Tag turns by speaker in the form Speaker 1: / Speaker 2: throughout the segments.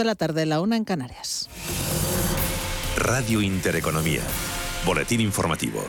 Speaker 1: de la tarde, la una en Canarias.
Speaker 2: Radio Intereconomía. Boletín informativo.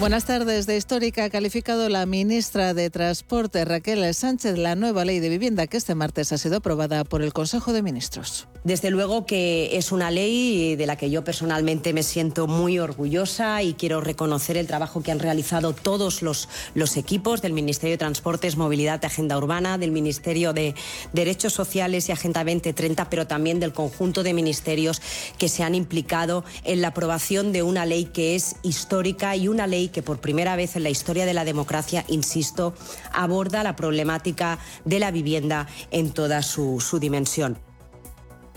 Speaker 1: Buenas tardes. De histórica ha calificado la ministra de Transporte, Raquel Sánchez, la nueva ley de vivienda que este martes ha sido aprobada por el Consejo de Ministros.
Speaker 3: Desde luego que es una ley de la que yo personalmente me siento muy orgullosa y quiero reconocer el trabajo que han realizado todos los, equipos del Ministerio de Transportes, Movilidad y Agenda Urbana, del Ministerio de Derechos Sociales y Agenda 2030, pero también del conjunto de ministerios que se han implicado en la aprobación de una ley que es histórica y una ley que por primera vez en la historia de la democracia, insisto, aborda la problemática de la vivienda en toda su, su dimensión.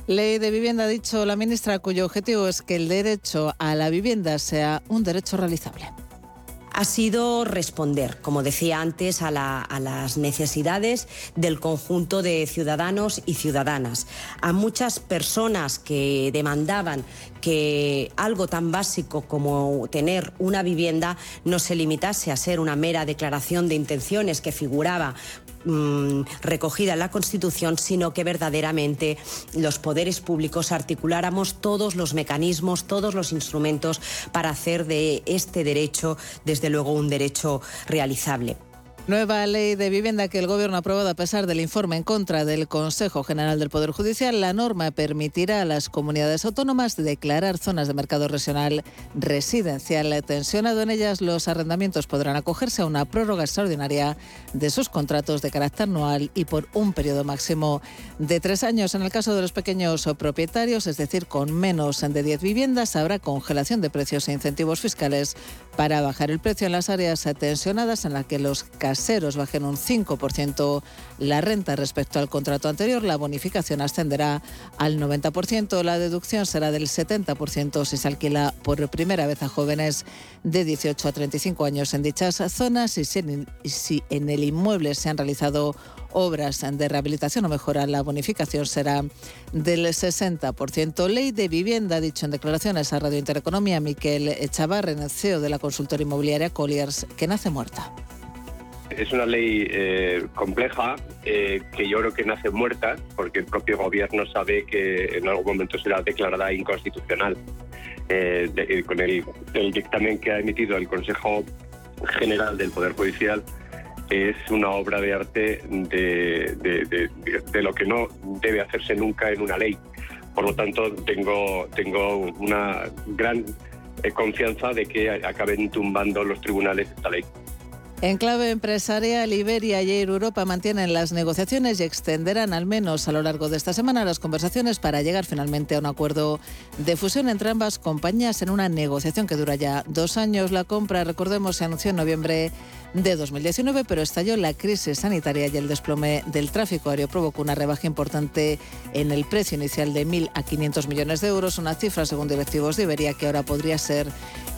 Speaker 1: Ley de vivienda, ha dicho la ministra, cuyo objetivo es que el derecho a la vivienda sea un derecho realizable
Speaker 3: ha sido responder, como decía antes, a, a, las necesidades del conjunto de ciudadanos y ciudadanas, a muchas personas que demandaban que algo tan básico como tener una vivienda no se limitase a ser una mera declaración de intenciones que figuraba mm, recogida en la Constitución, sino que verdaderamente los poderes públicos articuláramos todos los mecanismos, todos los instrumentos para hacer de este derecho, desde luego, un derecho realizable.
Speaker 1: Nueva ley de vivienda que el Gobierno ha aprobado a pesar del informe en contra del Consejo General del Poder Judicial. La norma permitirá a las comunidades autónomas declarar zonas de mercado regional residencial tensionado. En ellas, los arrendamientos podrán acogerse a una prórroga extraordinaria de sus contratos de carácter anual y por un periodo máximo de tres años. En el caso de los pequeños propietarios, es decir, con menos de 10 viviendas, habrá congelación de precios e incentivos fiscales para bajar el precio en las áreas tensionadas en las que los bajen un 5% la renta respecto al contrato anterior, la bonificación ascenderá al 90%, la deducción será del 70% si se alquila por primera vez a jóvenes de 18 a 35 años en dichas zonas y si en el inmueble se han realizado obras de rehabilitación o mejora, la bonificación será del 60%. Ley de vivienda, dicho en declaraciones a Radio Intereconomía, Miquel Echavarren, CEO de la consultora inmobiliaria Colliers, que nace muerta.
Speaker 4: Es una ley eh, compleja eh, que yo creo que nace muerta porque el propio gobierno sabe que en algún momento será declarada inconstitucional. Eh, con el, dictamen que ha emitido el Consejo General del Poder Judicial es una obra de arte de, de, lo que no debe hacerse nunca en una ley. Por lo tanto, tengo, tengo una gran confianza de que acaben tumbando los tribunales esta ley.
Speaker 1: En clave empresarial, Iberia y Air Europa mantienen las negociaciones y extenderán al menos a lo largo de esta semana las conversaciones para llegar finalmente a un acuerdo de fusión entre ambas compañías en una negociación que dura ya dos años. La compra, recordemos, se anunció en noviembre de 2019, pero estalló la crisis sanitaria y el desplome del tráfico aéreo provocó una rebaja importante en el precio inicial de 1.000 a 500 millones de euros, una cifra según directivos de Iberia que ahora podría ser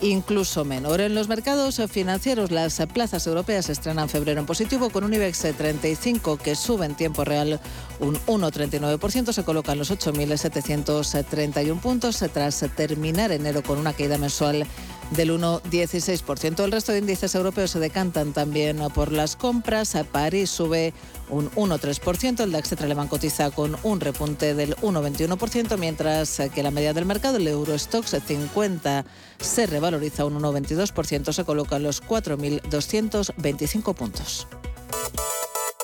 Speaker 1: incluso menor. En los mercados financieros, las plazas europeas estrenan febrero en positivo con un IBEX 35 que sube en tiempo real un 1,39%, se colocan los 8.731 puntos tras terminar enero con una caída mensual del 1,16%. El resto de índices europeos se decantan también por las compras. París sube un 1,3%, el DAX alemán cotiza con un repunte del 1,21%, mientras que la media del mercado, el Eurostox 50, se revaloriza un 1,22%, se coloca en los 4.225 puntos.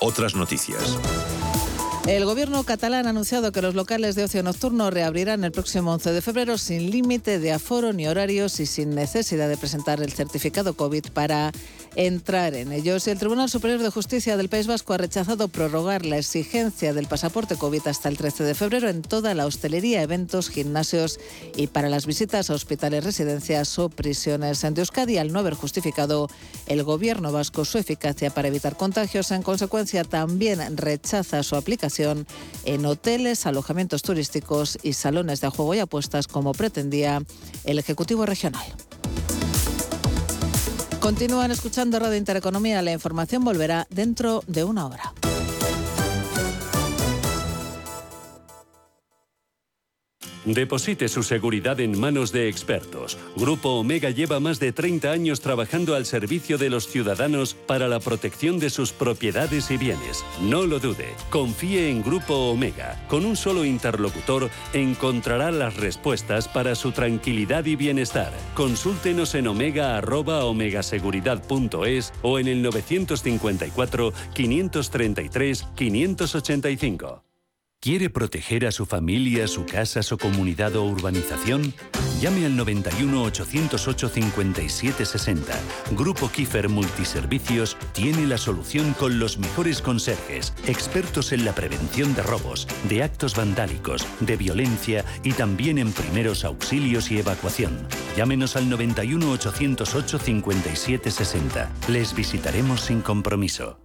Speaker 2: Otras noticias.
Speaker 1: El gobierno catalán ha anunciado que los locales de ocio nocturno reabrirán el próximo 11 de febrero sin límite de aforo ni horarios y sin necesidad de presentar el certificado COVID para entrar en ellos. El Tribunal Superior de Justicia del País Vasco ha rechazado prorrogar la exigencia del pasaporte COVID hasta el 13 de febrero en toda la hostelería, eventos, gimnasios y para las visitas a hospitales, residencias o prisiones. En Euskadi, al no haber justificado el gobierno vasco su eficacia para evitar contagios, en consecuencia también rechaza su aplicación en hoteles, alojamientos turísticos y salones de juego y apuestas como pretendía el Ejecutivo Regional. Continúan escuchando Radio Intereconomía. La información volverá dentro de una hora.
Speaker 5: Deposite su seguridad en manos de expertos. Grupo Omega lleva más de 30 años trabajando al servicio de los ciudadanos para la protección de sus propiedades y bienes. No lo dude, confíe en Grupo Omega. Con un solo interlocutor encontrará las respuestas para su tranquilidad y bienestar. Consúltenos en omega@omegaseguridad.es o en el 954 533 585. ¿Quiere proteger a su familia, su casa, su comunidad o urbanización? Llame al 91 808 5760. Grupo Kiefer Multiservicios tiene la solución con los mejores conserjes, expertos en la prevención de robos, de actos vandálicos, de violencia y también en primeros auxilios y evacuación. Llámenos al 91 808 5760. Les visitaremos sin compromiso.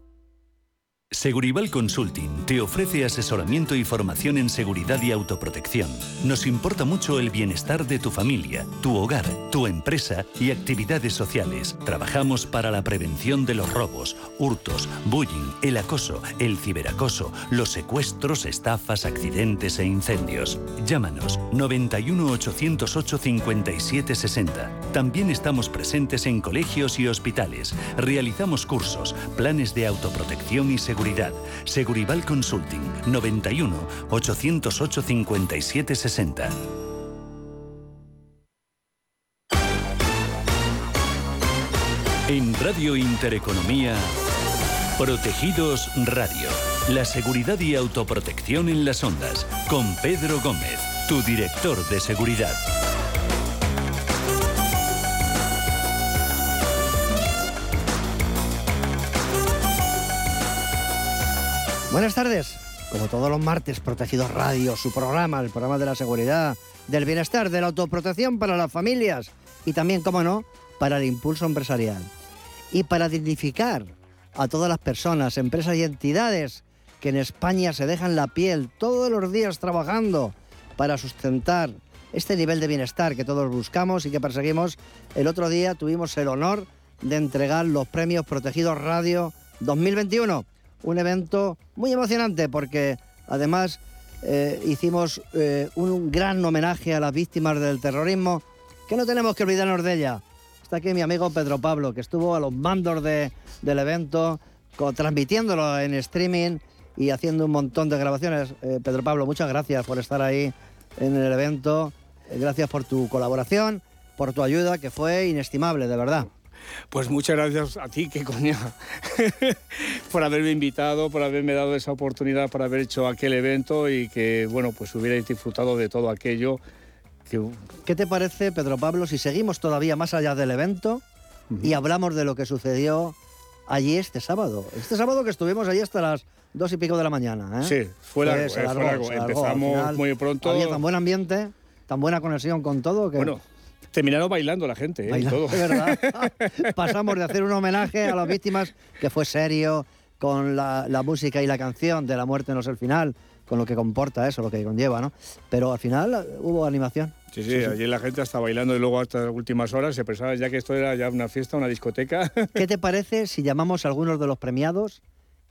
Speaker 5: Segurival Consulting te ofrece asesoramiento y formación en seguridad y autoprotección. Nos importa mucho el bienestar de tu familia, tu hogar, tu empresa y actividades sociales. Trabajamos para la prevención de los robos, hurtos, bullying, el acoso, el ciberacoso, los secuestros, estafas, accidentes e incendios. Llámanos 91 808 5760. También estamos presentes en colegios y hospitales. Realizamos cursos, planes de autoprotección y seguridad seguridad. Segurival Consulting 91 808 5760. En Radio Intereconomía, Protegidos Radio. La seguridad y autoprotección en las ondas. Con Pedro Gómez, tu director de seguridad.
Speaker 6: Buenas tardes. Como todos los martes, Protegidos Radio, su programa, el programa de la seguridad, del bienestar, de la autoprotección para las familias y también, como no, para el impulso empresarial. Y para dignificar a todas las personas, empresas y entidades que en España se dejan la piel todos los días trabajando para sustentar este nivel de bienestar que todos buscamos y que perseguimos. El otro día tuvimos el honor de entregar los premios Protegidos Radio 2021 un evento muy emocionante porque además eh, hicimos eh, un gran homenaje a las víctimas del terrorismo, que no tenemos que olvidarnos de ella. Está aquí mi amigo Pedro Pablo, que estuvo a los mandos del evento, transmitiéndolo en streaming y haciendo un montón de grabaciones. Eh, Pedro Pablo, muchas gracias por estar ahí en el evento. gracias por tu colaboración, por tu ayuda, que fue inestimable, de verdad.
Speaker 7: Pues muchas gracias a ti, que coña, por haberme invitado, por haberme dado esa oportunidad, por haber hecho aquel evento y que, bueno, pues hubierais disfrutado de todo aquello.
Speaker 6: ¿Qué te parece, Pedro Pablo, si seguimos todavía más allá del evento y hablamos de lo que sucedió allí este sábado? Este sábado que estuvimos allí hasta las dos y pico de la mañana. ¿eh?
Speaker 7: Sí, fue largo, eh, largo. Empezamos muy pronto.
Speaker 6: Había tan buen ambiente, tan buena conexión con todo que...
Speaker 7: Bueno, Terminaron bailando la gente, ¿eh? todo.
Speaker 6: verdad. Pasamos de hacer un homenaje a las víctimas, que fue serio, con la, música y la canción de La muerte no es el final, con lo que comporta eso, lo que conlleva, ¿no? Pero al final hubo animación.
Speaker 7: Sí, sí, allí la gente está bailando y luego hasta las últimas horas se pensaba ya que esto era ya una fiesta, una discoteca.
Speaker 6: ¿Qué te parece si llamamos a algunos de los premiados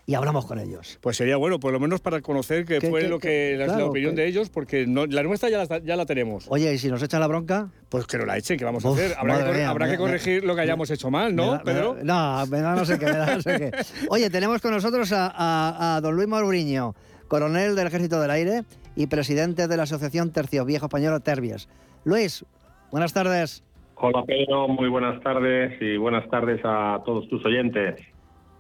Speaker 6: y hablamos con ellos.
Speaker 7: Pues sería bueno, por lo menos para conocer qué, fue lo que, la, opinión de ellos, porque la nuestra ya la, ya la tenemos.
Speaker 6: Oye, ¿y si nos echan la bronca?
Speaker 7: Pues que no la echen, ¿qué vamos a hacer? Habrá, que, corregir lo que hayamos hecho mal, ¿no, Pedro?
Speaker 6: no, no sé qué, no sé qué. Oye, tenemos con nosotros a, don Luis Mauriño, coronel del Ejército del Aire y presidente de la Asociación Tercio Viejo Español Terbies. Luis, buenas tardes.
Speaker 8: Hola Pedro, muy buenas tardes y buenas tardes a todos tus oyentes.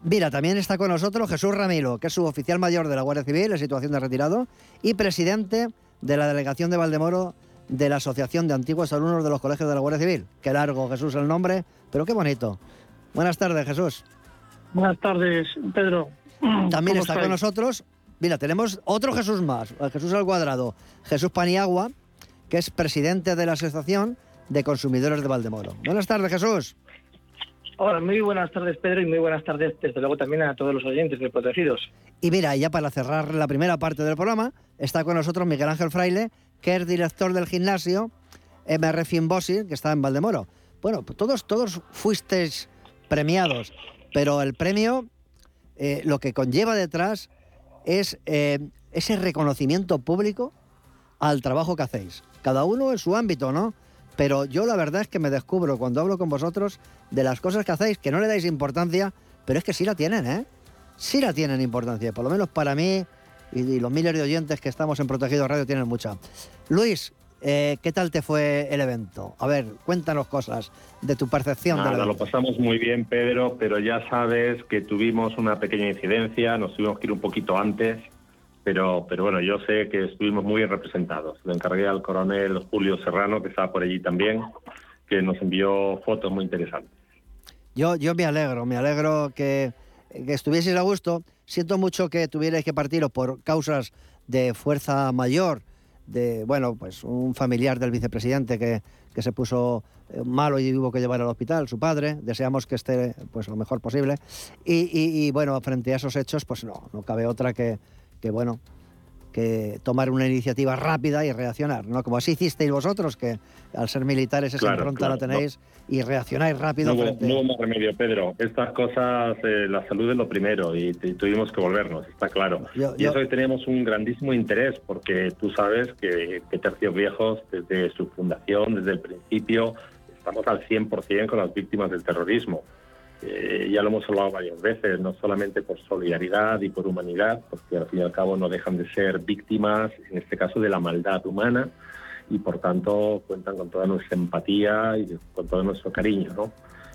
Speaker 6: Mira, también está con nosotros Jesús Ramiro, que es suboficial mayor de la Guardia Civil en situación de retirado y presidente de la delegación de Valdemoro de la Asociación de Antiguos Alumnos de los Colegios de la Guardia Civil. Qué largo, Jesús, el nombre, pero qué bonito. Buenas tardes, Jesús.
Speaker 9: Buenas tardes, Pedro.
Speaker 6: También está con nosotros, mira, tenemos otro Jesús más, Jesús al cuadrado, Jesús Paniagua, que es presidente de la Asociación de Consumidores de Valdemoro. Buenas tardes, Jesús.
Speaker 9: Hola, muy buenas tardes Pedro y muy buenas tardes desde luego también a todos los oyentes de Protegidos.
Speaker 6: Y mira, ya para cerrar la primera parte del programa, está con nosotros Miguel Ángel Fraile, que es director del gimnasio MR Finbosi, que está en Valdemoro. Bueno, pues todos, todos fuisteis premiados, pero el premio, eh, lo que conlleva detrás es eh, ese reconocimiento público al trabajo que hacéis. Cada uno en su ámbito, ¿no? Pero yo la verdad es que me descubro cuando hablo con vosotros de las cosas que hacéis, que no le dais importancia, pero es que sí la tienen, ¿eh? Sí la tienen importancia, por lo menos para mí y, los miles de oyentes que estamos en Protegido Radio tienen mucha. Luis, eh, ¿qué tal te fue el evento? A ver, cuéntanos cosas de tu percepción.
Speaker 8: Nada, lo pasamos muy bien, Pedro, pero ya sabes que tuvimos una pequeña incidencia, nos tuvimos que ir un poquito antes pero, pero bueno, yo sé que estuvimos muy bien representados. Le encargué al coronel Julio Serrano, que estaba por allí también, que nos envió fotos muy interesantes.
Speaker 6: Yo, yo me alegro, me alegro que, que estuvieseis a gusto. Siento mucho que tuvierais que partiros por causas de fuerza mayor, de, bueno, pues un familiar del vicepresidente que, que se puso eh, malo y hubo que llevar al hospital, su padre. Deseamos que esté pues lo mejor posible. Y, y, y bueno, frente a esos hechos, pues no, no cabe otra que que bueno, que tomar una iniciativa rápida y reaccionar, ¿no? Como así hicisteis vosotros, que al ser militares esa impronta la tenéis y reaccionáis rápido.
Speaker 8: No,
Speaker 6: frente...
Speaker 8: no más remedio, Pedro. Estas cosas, eh, la salud es lo primero y, tuvimos que volvernos, está claro. y eso que teníamos un grandísimo interés, porque tú sabes que, que Tercios Viejos, desde su fundación, desde el principio, estamos al 100% con las víctimas del terrorismo. Eh, ya lo hemos hablado varias veces, no solamente por solidaridad y por humanidad, porque al fin y al cabo no dejan de ser víctimas, en este caso, de la maldad humana, y por tanto cuentan con toda nuestra empatía y con todo nuestro cariño, ¿no?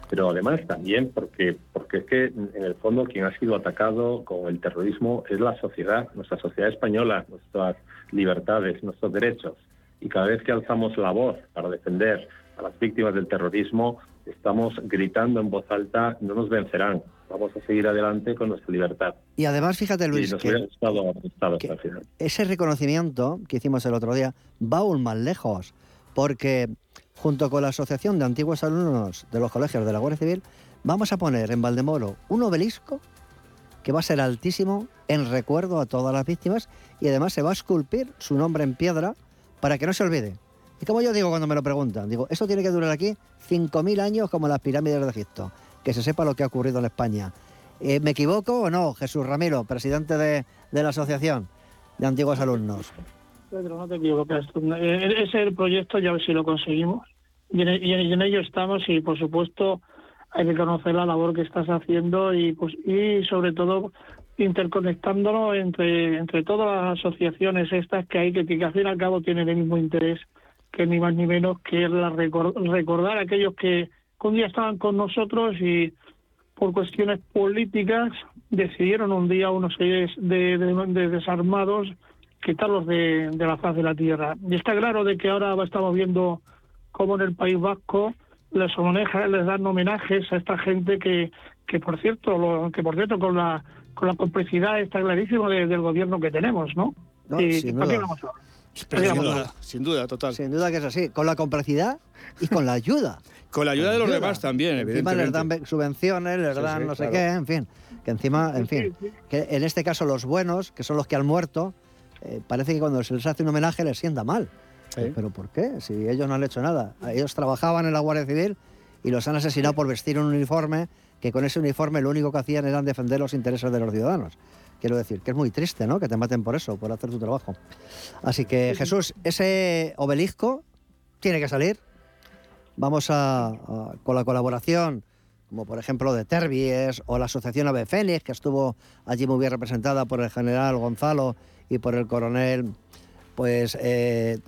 Speaker 8: Pero además también porque, porque es que en el fondo quien ha sido atacado con el terrorismo es la sociedad, nuestra sociedad española, nuestras libertades, nuestros derechos. Y cada vez que alzamos la voz para defender a las víctimas del terrorismo, estamos gritando en voz alta, no nos vencerán, vamos a seguir adelante con nuestra libertad.
Speaker 6: Y además, fíjate Luis, que, ese reconocimiento que hicimos el otro día va aún más lejos, porque junto con la Asociación de Antiguos Alumnos de los Colegios de la Guardia Civil, vamos a poner en Valdemoro un obelisco que va a ser altísimo en recuerdo a todas las víctimas y además se va a esculpir su nombre en piedra para que no se olvide. Y como yo digo cuando me lo preguntan, digo, eso tiene que durar aquí 5.000 años como las pirámides de Egipto, que se sepa lo que ha ocurrido en España. Eh, ¿Me equivoco o no, Jesús Ramiro, presidente de, la Asociación de Antiguos Alumnos?
Speaker 9: Pedro, no te equivocas. Eh, ese es el proyecto, ya ver si lo conseguimos. Y en, ello estamos y, por supuesto, hay que conocer la labor que estás haciendo y, pues, y sobre todo, interconectándolo entre, entre todas las asociaciones estas que hay, que, que al fin y al cabo tienen el mismo interés que ni más ni menos que la recordar a aquellos que un día estaban con nosotros y por cuestiones políticas decidieron un día unos seis de, desarmados quitarlos de, de la faz de la tierra. Y está claro de que ahora estamos viendo cómo en el País Vasco les, les dan homenajes a esta gente que, que por cierto, lo, que por cierto con la con la complicidad está clarísimo del gobierno que tenemos, ¿no?
Speaker 6: y, sin duda.
Speaker 7: Sin duda, total.
Speaker 6: Sin duda que es así, con la complicidad y con la ayuda.
Speaker 7: con la ayuda de los demás también, evidentemente.
Speaker 6: Encima les dan subvenciones, les dan no sé qué, en fin. Que encima, en fin, que en este caso los buenos, que son los que han muerto, eh, parece que cuando se les hace un homenaje les sienta mal. ¿Pero por qué? Si ellos no han hecho nada. Ellos trabajaban en la Guardia Civil y los han asesinado por vestir un uniforme que con ese uniforme lo único que hacían era defender los intereses de los ciudadanos. Quiero decir, que es muy triste, ¿no? Que te maten por eso, por hacer tu trabajo. Así que, Jesús, ese obelisco tiene que salir. Vamos a, con la colaboración, como por ejemplo de Terbies o la Asociación Ave Fénix, que estuvo allí muy bien representada por el general Gonzalo y por el coronel pues eh,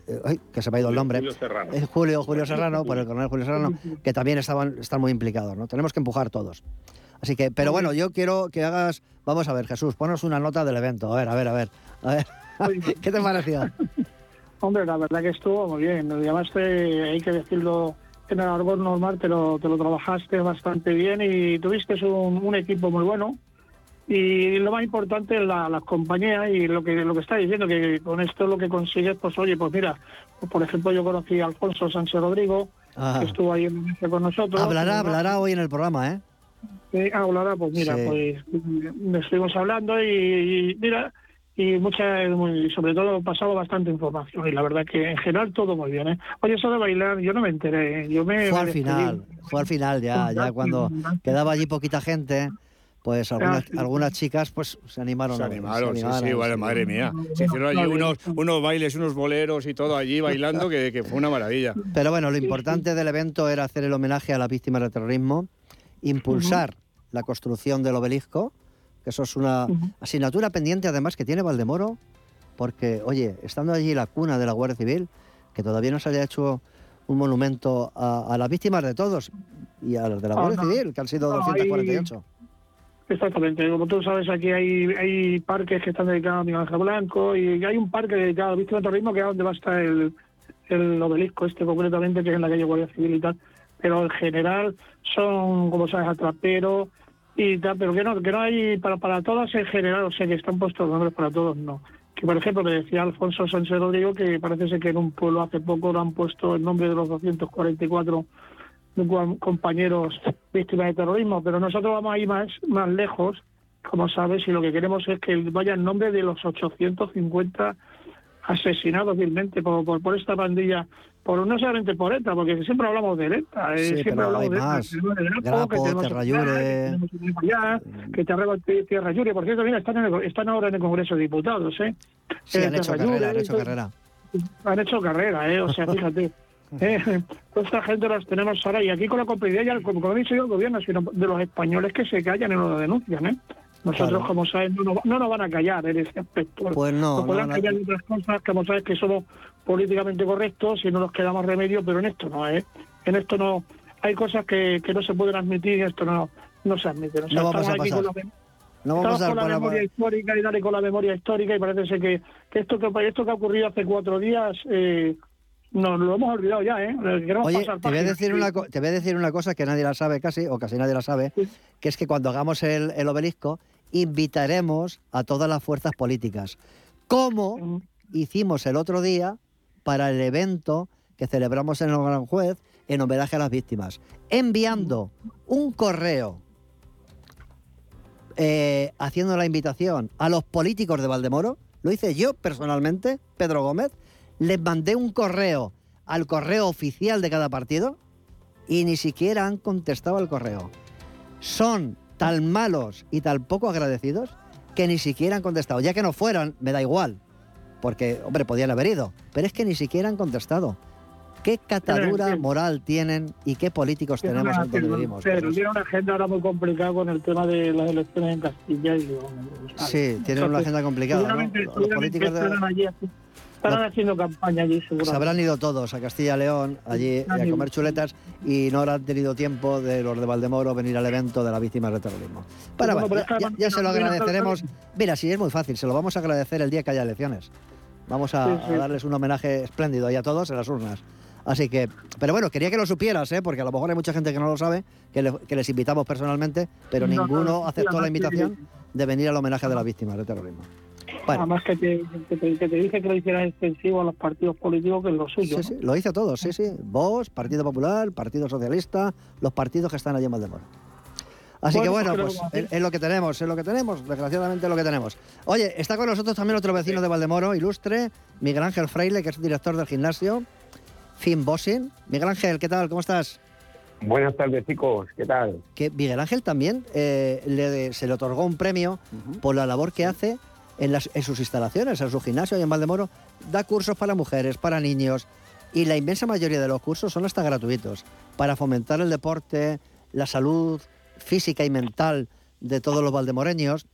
Speaker 6: que se me ha ido el nombre
Speaker 8: Julio Serrano.
Speaker 6: Julio, Julio Serrano por el coronel Julio Serrano que también estaban están muy implicados no tenemos que empujar todos Así que, pero bueno, yo quiero que hagas, vamos a ver, Jesús, ponos una nota del evento. A ver, a ver, a ver. A ver. ¿Qué te pareció?
Speaker 9: Hombre, la verdad que estuvo muy bien. Nos llamaste, hay que decirlo en el árbol normal, te lo, te lo trabajaste bastante bien y tuviste un, equipo muy bueno. Y lo más importante es la, las compañías y lo que lo que está diciendo, que con esto lo que consigues, pues oye, pues mira, por ejemplo, yo conocí a Alfonso Sánchez Rodrigo, que estuvo ahí en con nosotros.
Speaker 6: Hablará, hablará hoy en el programa, ¿eh?
Speaker 9: Eh, ahora, pues mira, pues estuvimos hablando y, mira, y mucha, y sobre todo pasado bastante información y la verdad que en general todo muy bien. ¿eh? Oye, eso de bailar, yo no me enteré, ¿eh? yo me...
Speaker 6: Fue al final, fue al final ya, ya cuando quedaba allí poquita gente, pues algunas, algunas chicas pues se animaron.
Speaker 7: Se animaron, sí, sí, vale, madre mía. Se hicieron allí unos, unos bailes, unos boleros y todo allí bailando, que, que fue una maravilla.
Speaker 6: Pero bueno, lo importante del evento era hacer el homenaje a las víctimas del terrorismo, impulsar la construcción del obelisco, que eso es una asignatura pendiente además que tiene Valdemoro, porque, oye, estando allí la cuna de la Guardia Civil, que todavía no se haya hecho un monumento a, las víctimas de todos y a las de la Guardia Civil, que han sido 248.
Speaker 9: Exactamente, como tú sabes, aquí hay, hay parques que están dedicados a Miguel Ángel Blanco y hay un parque dedicado a víctimas de terrorismo que es donde va a estar el, el obelisco este concretamente, que es en la calle Guardia Civil y tal. Pero en general son, como sabes, atraperos y tal, pero que no, que no hay para, para todas en general, o sea, que están puestos nombres para todos, no. Que por ejemplo, me decía Alfonso Sánchez Rodrigo que parece ser que en un pueblo hace poco lo han puesto el nombre de los 244 compañeros víctimas de terrorismo, pero nosotros vamos a ir más, más lejos, como sabes, y lo que queremos es que vaya el nombre de los 850 asesinados vilmente por, por, esta pandilla, por no solamente por ETA, porque siempre hablamos de ETA,
Speaker 6: eh,
Speaker 9: siempre hablamos de
Speaker 6: ETA, Grapo, que Tierra Llure,
Speaker 9: que Tierra Llure, por cierto, mira, están, están ahora en el Congreso de Diputados, ¿eh?
Speaker 6: Sí, han, hecho carrera, han hecho carrera,
Speaker 9: han hecho carrera. ¿eh? O sea, fíjate. Eh, esta gente las tenemos ahora y aquí con la complicidad ya, como, como dice el gobierno, sino de los españoles que se callan y no lo denuncian. ¿eh? Nosotros, como sabes, no, no, nos van a callar en ese aspecto.
Speaker 6: Pues no.
Speaker 9: Nos podrán callar en otras cosas, como sabes, que somos políticamente correctos y no nos quedamos remedio, pero en esto no, ¿eh? En esto no. Hay cosas que, que no se pueden admitir y esto no, no se admite.
Speaker 6: O no vamos a pasar.
Speaker 9: no vamos a con la memoria histórica y dale con la memoria histórica y parece ser que, que esto que esto que ha ocurrido hace cuatro días eh, no, lo hemos olvidado ya, ¿eh?
Speaker 6: Oye, te voy, a decir una, te voy a decir una cosa que nadie la sabe casi, o casi nadie la sabe, que es que cuando hagamos el, el, obelisco, invitaremos a todas las fuerzas políticas, como hicimos el otro día para el evento que celebramos en el Gran Juez en homenaje a las víctimas, enviando un correo eh, haciendo la invitación a los políticos de Valdemoro, lo hice yo personalmente, Pedro Gómez, les mandé un correo al correo oficial de cada partido y ni siquiera han contestado al correo. Son tan malos y tan poco agradecidos que ni siquiera han contestado. Ya que no fueran, me da igual, porque, hombre, podían haber ido, pero es que ni siquiera han contestado. ¿Qué catadura moral tienen y qué políticos tenemos en donde vivimos?
Speaker 9: Pero tiene una agenda ahora muy complicada con el tema de las elecciones en Castilla y.
Speaker 6: Sí, tienen una agenda complicada. Los políticos de...
Speaker 9: Estarán haciendo campaña allí, seguro.
Speaker 6: Se habrán ido todos a Castilla y León, allí a comer chuletas y no habrán tenido tiempo de los de Valdemoro venir al evento de las víctimas del terrorismo. Para, bueno, ya, se lo agradeceremos. Mira, sí, es muy fácil, se lo vamos a agradecer el día que haya elecciones. Vamos a, darles un homenaje espléndido ahí a todos en las urnas. Así que, pero bueno, quería que lo supieras, ¿eh? porque a lo mejor hay mucha gente que no lo sabe, que, les invitamos personalmente, pero ninguno aceptó la invitación de venir al homenaje de las víctimas del terrorismo.
Speaker 9: Además que te, que, dice que lo hicieras extensivo a los partidos políticos, que es lo suyo.
Speaker 6: Sí, sí, lo hice a todos, sí, sí. Vos, Partido Popular, Partido Socialista, los partidos que están allí en Valdemoro. Así que bueno, pues es, lo que tenemos, es lo que tenemos, desgraciadamente es lo que tenemos. Oye, está con nosotros también otro vecino de Valdemoro, ilustre, Miguel Ángel Freile, que es director del gimnasio, Finn Bosin. Miguel Ángel, ¿qué tal? ¿Cómo estás?
Speaker 10: Buenas tardes, chicos. ¿Qué tal?
Speaker 6: Que Miguel Ángel también eh, se le otorgó un premio por la labor que hace en, sus instalaciones, en su gimnasio y en Valdemoro, da cursos para mujeres, para niños, y la inmensa mayoría de los cursos son hasta gratuitos, para fomentar el deporte, la salud física y mental de todos los valdemoreños.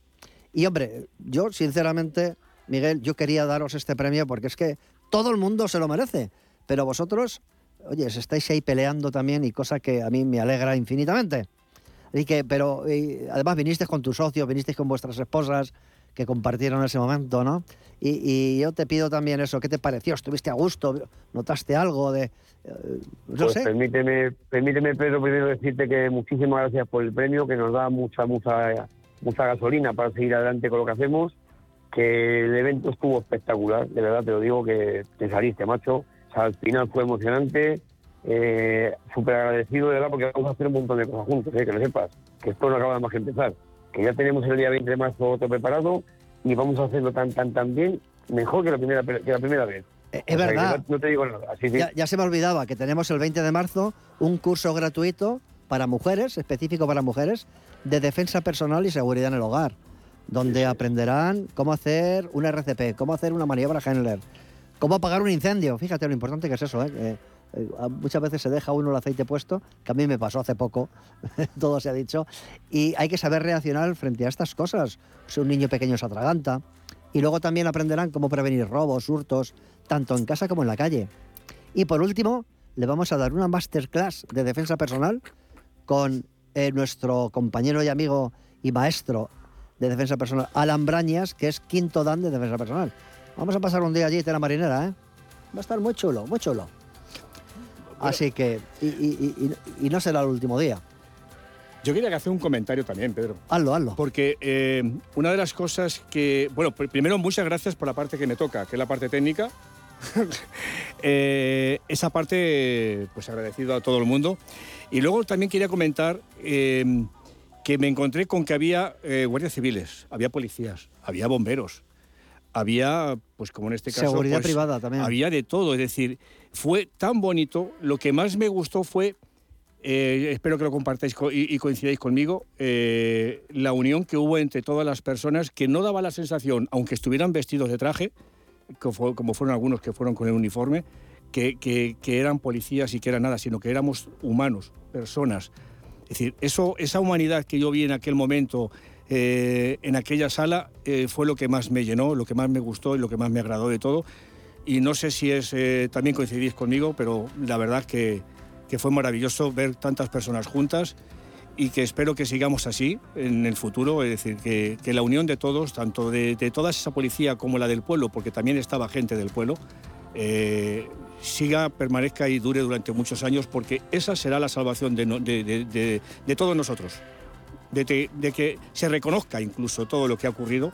Speaker 6: Y hombre, yo sinceramente, Miguel, yo quería daros este premio porque es que todo el mundo se lo merece, pero vosotros, oye, estáis ahí peleando también y cosa que a mí me alegra infinitamente. Y que, pero además vinisteis con tus socios, vinisteis con vuestras esposas, que compartieron ese momento, ¿no? Y, yo te pido también eso, ¿qué te pareció? ¿Estuviste a gusto? ¿Notaste algo de...?
Speaker 10: Eh, no pues sé. Permíteme, permíteme, Pedro, primero decirte que muchísimas gracias por el premio, que nos da mucha, mucha, mucha gasolina para seguir adelante con lo que hacemos, que el evento estuvo espectacular, de verdad te lo digo, que te saliste, macho. al final fue emocionante, eh, súper agradecido, de verdad, porque vamos a hacer un montón de cosas juntos, ¿eh? que lo sepas, que esto no acaba más que empezar que ya tenemos el día 20 de marzo otro preparado y vamos a hacerlo tan, tan, tan bien, mejor que la primera, que la primera vez.
Speaker 6: Eh, es verdad.
Speaker 10: No, te digo nada.
Speaker 6: Ya, se me olvidaba que tenemos el 20 de marzo un curso gratuito para mujeres, específico para mujeres, de defensa personal y seguridad en el hogar, donde aprenderán cómo hacer un RCP, cómo hacer una maniobra Handler, cómo apagar un incendio. Fíjate lo importante que es eso, ¿eh? Eh, muchas veces se deja uno el aceite puesto, que a mí me pasó hace poco, todo se ha dicho, y hay que saber reaccionar frente a estas cosas. Si un niño pequeño se atraganta, y luego también aprenderán cómo prevenir robos, hurtos, tanto en casa como en la calle. Y por último, le vamos a dar una masterclass de defensa personal con eh, nuestro compañero y amigo y maestro de defensa personal, Alan Brañas, que es quinto dan de defensa personal. Vamos a pasar un día allí en la marinera, ¿eh? Va a estar muy chulo, muy chulo. Así que, y, no será el último día.
Speaker 7: Yo quería hacer un comentario también, Pedro.
Speaker 6: Hazlo, hazlo.
Speaker 7: Porque eh, una de las cosas que. Bueno, primero, muchas gracias por la parte que me toca, que es la parte técnica. Eh, esa parte, pues agradecido a todo el mundo. Y luego también quería comentar eh, que me encontré con que había guardias civiles, había policías, había bomberos, había, pues como en este caso...
Speaker 6: Seguridad
Speaker 7: pues,
Speaker 6: privada también.
Speaker 7: Había de todo, es decir, fue tan bonito. Lo que más me gustó fue, eh, espero que lo compartáis y, coincidáis conmigo, eh, la unión que hubo entre todas las personas que no daba la sensación, aunque estuvieran vestidos de traje, como fueron algunos que fueron con el uniforme, que, que, eran policías y que eran nada, sino que éramos humanos, personas. Es decir, eso, esa humanidad que yo vi en aquel momento, eh, en aquella sala eh, fue lo que más me llenó, lo que más me gustó y lo que más me agradó de todo. Y no sé si es eh, también coincidís conmigo, pero la verdad que, fue maravilloso ver tantas personas juntas y que espero que sigamos así en el futuro, es decir, que, la unión de todos, tanto de, toda esa policía como la del pueblo, porque también estaba gente del pueblo, siga, permanezca y dure durante muchos años, porque esa será la salvación de todos nosotros de, que se reconozca incluso todo lo que ha ocurrido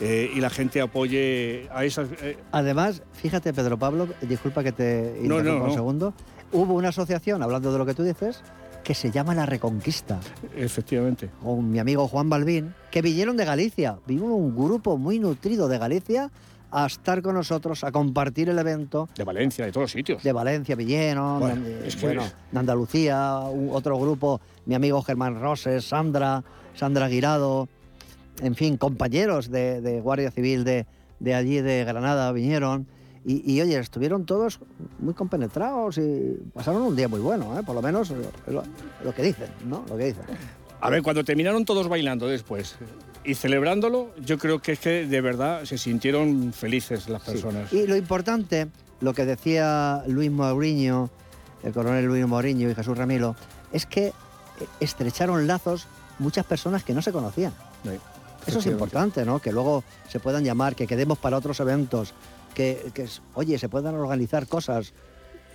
Speaker 7: eh, y la gente apoye a esas...
Speaker 6: Eh, Además, fíjate, Pedro Pablo, disculpa que te interrumpa un segundo, hubo una asociación, hablando de lo que tú dices, que se llama La Reconquista.
Speaker 7: Efectivamente.
Speaker 6: Con mi amigo Juan Balbín, que vinieron de Galicia. Vino un grupo muy nutrido de Galicia a estar con nosotros, a compartir el evento.
Speaker 7: De Valencia, de todos sitios.
Speaker 6: De Valencia, Villeno, bueno, de, Andalucía, otro grupo, mi amigo Germán Roses, Sandra, Sandra Guirado, en fin, compañeros de, Guardia Civil de, de, allí, de Granada, vinieron. Y, oye, estuvieron todos muy compenetrados y pasaron un día muy bueno, ¿eh? por lo menos lo, lo que dicen, ¿no? Lo que dicen.
Speaker 7: A ver, cuando terminaron todos bailando después, y celebrándolo, yo creo que es que de verdad se sintieron felices las personas.
Speaker 6: Y lo importante, lo que decía Luis Mourinho, el coronel Luis Mourinho y Jesús Ramiro, es que estrecharon lazos muchas personas que no se conocían. Eso es importante, ¿no? Que luego se puedan llamar, que quedemos para otros eventos, que, que oye, se puedan organizar cosas.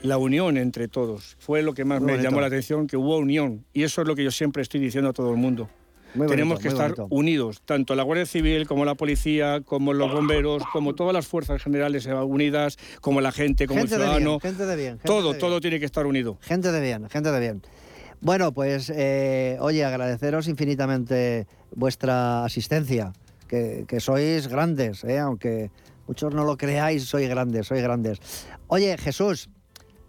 Speaker 7: La unión entre todos fue lo que más me llamó la atención, que hubo unión. Y eso es lo que yo siempre estoy diciendo a todo el mundo. Tenemos que estar unidos, tanto la Guardia Civil como la policía, como los bomberos, como todas las fuerzas generales unidas, como la gente, como el ciudadano.
Speaker 6: gente de bien.
Speaker 7: todo, todo tiene que estar unido.
Speaker 6: Gente de bien, gente de bien. Bueno, pues eh, oye, agradeceros infinitamente vuestra asistencia, que, sois grandes, eh, aunque muchos no lo creáis, sois grandes, sois grandes. Oye, Jesús,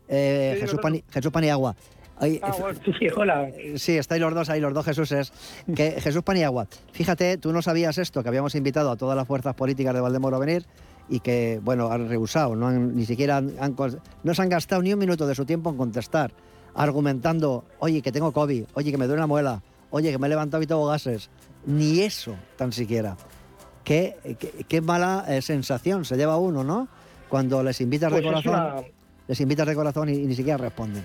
Speaker 6: eh, Jesús, Jesús Paniagua,
Speaker 9: Ah, sí, hola.
Speaker 6: Sí, estáis los dos ahí, los dos Jesuses. Que, Jesús Paniagua, fíjate, tú no sabías esto, que habíamos invitado a todas las fuerzas políticas de Valdemoro a venir y que, bueno, han rehusado, no ni siquiera han, no se han gastado ni un minuto de su tiempo en contestar, argumentando, oye, que tengo COVID, oye, que me duele la muela, oye, que me he levantado y tengo gases. Ni eso, tan siquiera. Qué, qué, mala eh, sensación se lleva uno, ¿no? Cuando les invitas de pues corazón, les invitas de corazón y ni siquiera responden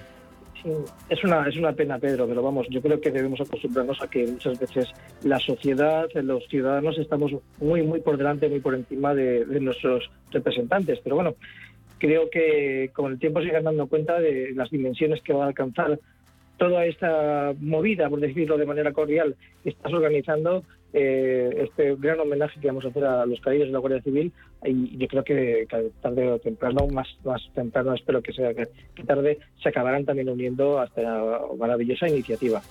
Speaker 9: es una, es una pena, Pedro, pero vamos, yo creo que debemos acostumbrarnos a que muchas veces la sociedad, los ciudadanos, estamos muy, muy por delante, muy por encima de, nuestros representantes. Pero bueno, creo que con el tiempo se dando cuenta de las dimensiones que va a alcanzar toda esta movida, por decirlo de manera cordial, que estás organizando eh, este gran homenaje que vamos a hacer a los caídos de la Guardia Civil y yo creo que, tarde o temprano, más, más temprano espero que sea que, tarde, se acabarán también uniendo a esta maravillosa iniciativa.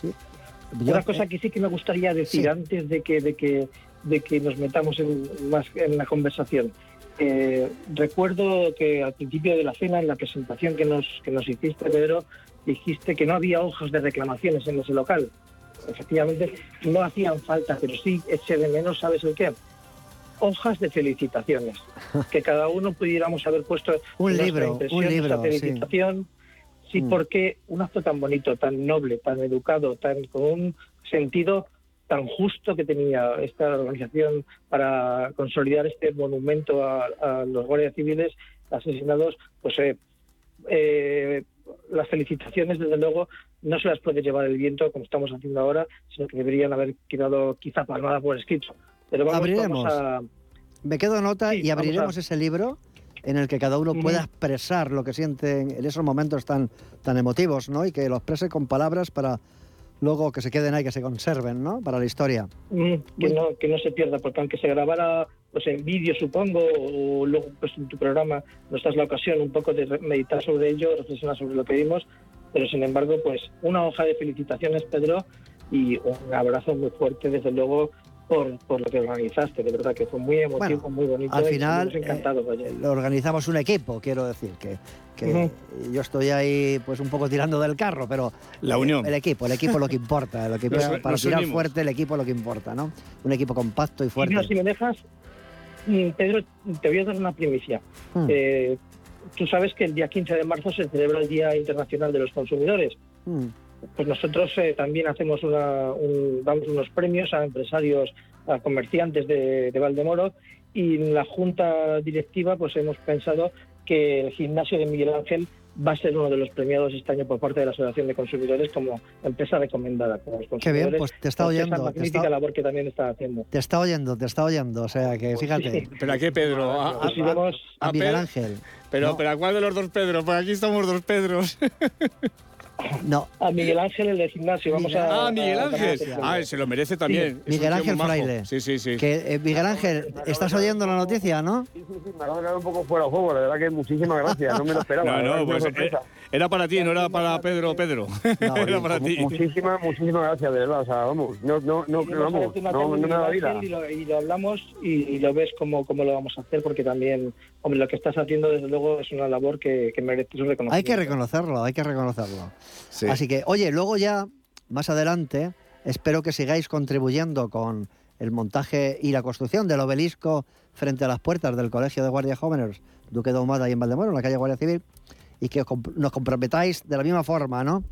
Speaker 9: Una cosa que sí que me gustaría decir antes de que, de que, de que nos metamos en, más en la conversación Eh, recuerdo que al principio de la cena, en la presentación que nos, que nos hiciste, Pedro, dijiste que no había hojas de reclamaciones en ese local. Efectivamente, no hacían falta, pero sí eché de menos, ¿sabes el qué? Hojas de felicitaciones. que cada uno pudiéramos haber puesto
Speaker 6: un libro, un libro,
Speaker 9: felicitación. Sí, mm. porque un acto tan bonito, tan noble, tan educado, tan con un sentido tan justo que tenía esta organización para consolidar este monumento a, los guardias civiles asesinados, pues eh, eh, las felicitaciones, desde luego, no se las puede llevar el viento como estamos haciendo ahora, sino que deberían haber quedado quizá palmadas por escrito. Pero vamos,
Speaker 6: abriremos. a... Me quedo nota y abriremos ese libro en el que cada uno pueda expresar lo que siente en esos momentos tan, tan emotivos, ¿no? Y que lo exprese con palabras para luego que se queden ahí, que se conserven, ¿no? Para la historia.
Speaker 9: Mm, que, no, que no se pierda, porque aunque se grabara pues en vídeo, supongo, o luego pues en tu programa no estás la ocasión un poco de meditar sobre ello, reflexionar sobre lo que vimos, pero sin embargo, pues una hoja de felicitaciones, Pedro, y un abrazo muy fuerte, desde luego, por, por, lo que organizaste, de verdad que fue muy emotivo, muy bonito.
Speaker 6: Al final, eh, lo organizamos un equipo, quiero decir, que, yo estoy ahí pues un poco tirando del carro, pero
Speaker 7: la unión.
Speaker 6: El equipo, el equipo lo que importa, lo que, para tirar fuerte el equipo lo que importa, ¿no? Un equipo compacto y fuerte.
Speaker 9: si me dejas, mm, Pedro, te voy a dar una primicia. Hmm. Eh, tú sabes que el día 15 de marzo se celebra el Día Internacional de los Consumidores. Hmm pues nosotros eh, también hacemos una, damos unos premios a empresarios, a comerciantes de, Valdemoro y en la junta directiva pues hemos pensado que el gimnasio de Miguel Ángel va a ser uno de los premiados este año por parte de la Asociación de Consumidores como empresa recomendada por los consumidores.
Speaker 6: Qué bien, pues te está oyendo. Esa
Speaker 9: magnífica labor que también está haciendo.
Speaker 6: Te está oyendo, te está oyendo, o sea que pues fíjate.
Speaker 7: ¿Pero a qué Pedro?
Speaker 6: A, a, Miguel Ángel.
Speaker 7: Pero, pero ¿a cuál de los dos Pedros? Pues aquí estamos dos Pedros.
Speaker 6: No.
Speaker 9: A Miguel Ángel, el de gimnasio. Vamos a,
Speaker 7: ah, Miguel Ángel. ah, se lo merece también.
Speaker 6: Miguel Ángel Fraile.
Speaker 7: Sí, sí, sí.
Speaker 6: Que, eh, Miguel Ángel, estás oyendo la noticia, ¿no?
Speaker 10: Sí, sí, sí. Me de quedar un poco fuera de juego. La verdad que muchísimas gracias. No me lo esperaba.
Speaker 7: No, no, pues eh, era para ti, no era para Pedro Pedro. No, era para ti.
Speaker 10: Muchísimas, muchísimas gracias, de verdad. O sea, vamos, no, no, no, no vamos, no, no me da vida.
Speaker 9: Y lo, y lo hablamos y, lo ves cómo, cómo lo vamos a hacer, porque también, hombre, lo que estás haciendo, desde luego, es una labor que, que merece su reconocimiento.
Speaker 6: Hay que reconocerlo, hay que reconocerlo. Sí. Así que, Oye, luego ya, más adelante, espero que sigáis contribuyendo con el montaje y la construcción del obelisco frente a las puertas del Colegio de Guardias Jóvenes Duque de Ahumada y en Valdemoro, en la calle Guardia Civil, y que nos comprometáis de la misma forma, ¿no?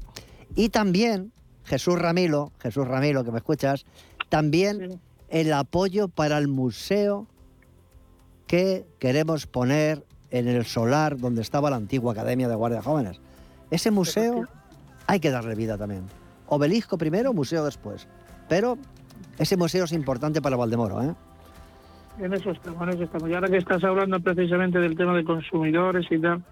Speaker 6: Y también, Jesús Ramilo, Jesús Ramilo, que me escuchas, también el apoyo para el museo que queremos poner en el solar donde estaba la antigua Academia de Guardias Jóvenes. Ese museo hay que darle vida también. Obelisco primero, museo después. Pero ese museo es importante para Valdemoro, ¿eh?
Speaker 9: En eso estamos, en eso estamos. Y ahora que estás hablando precisamente del tema de consumidores y tal,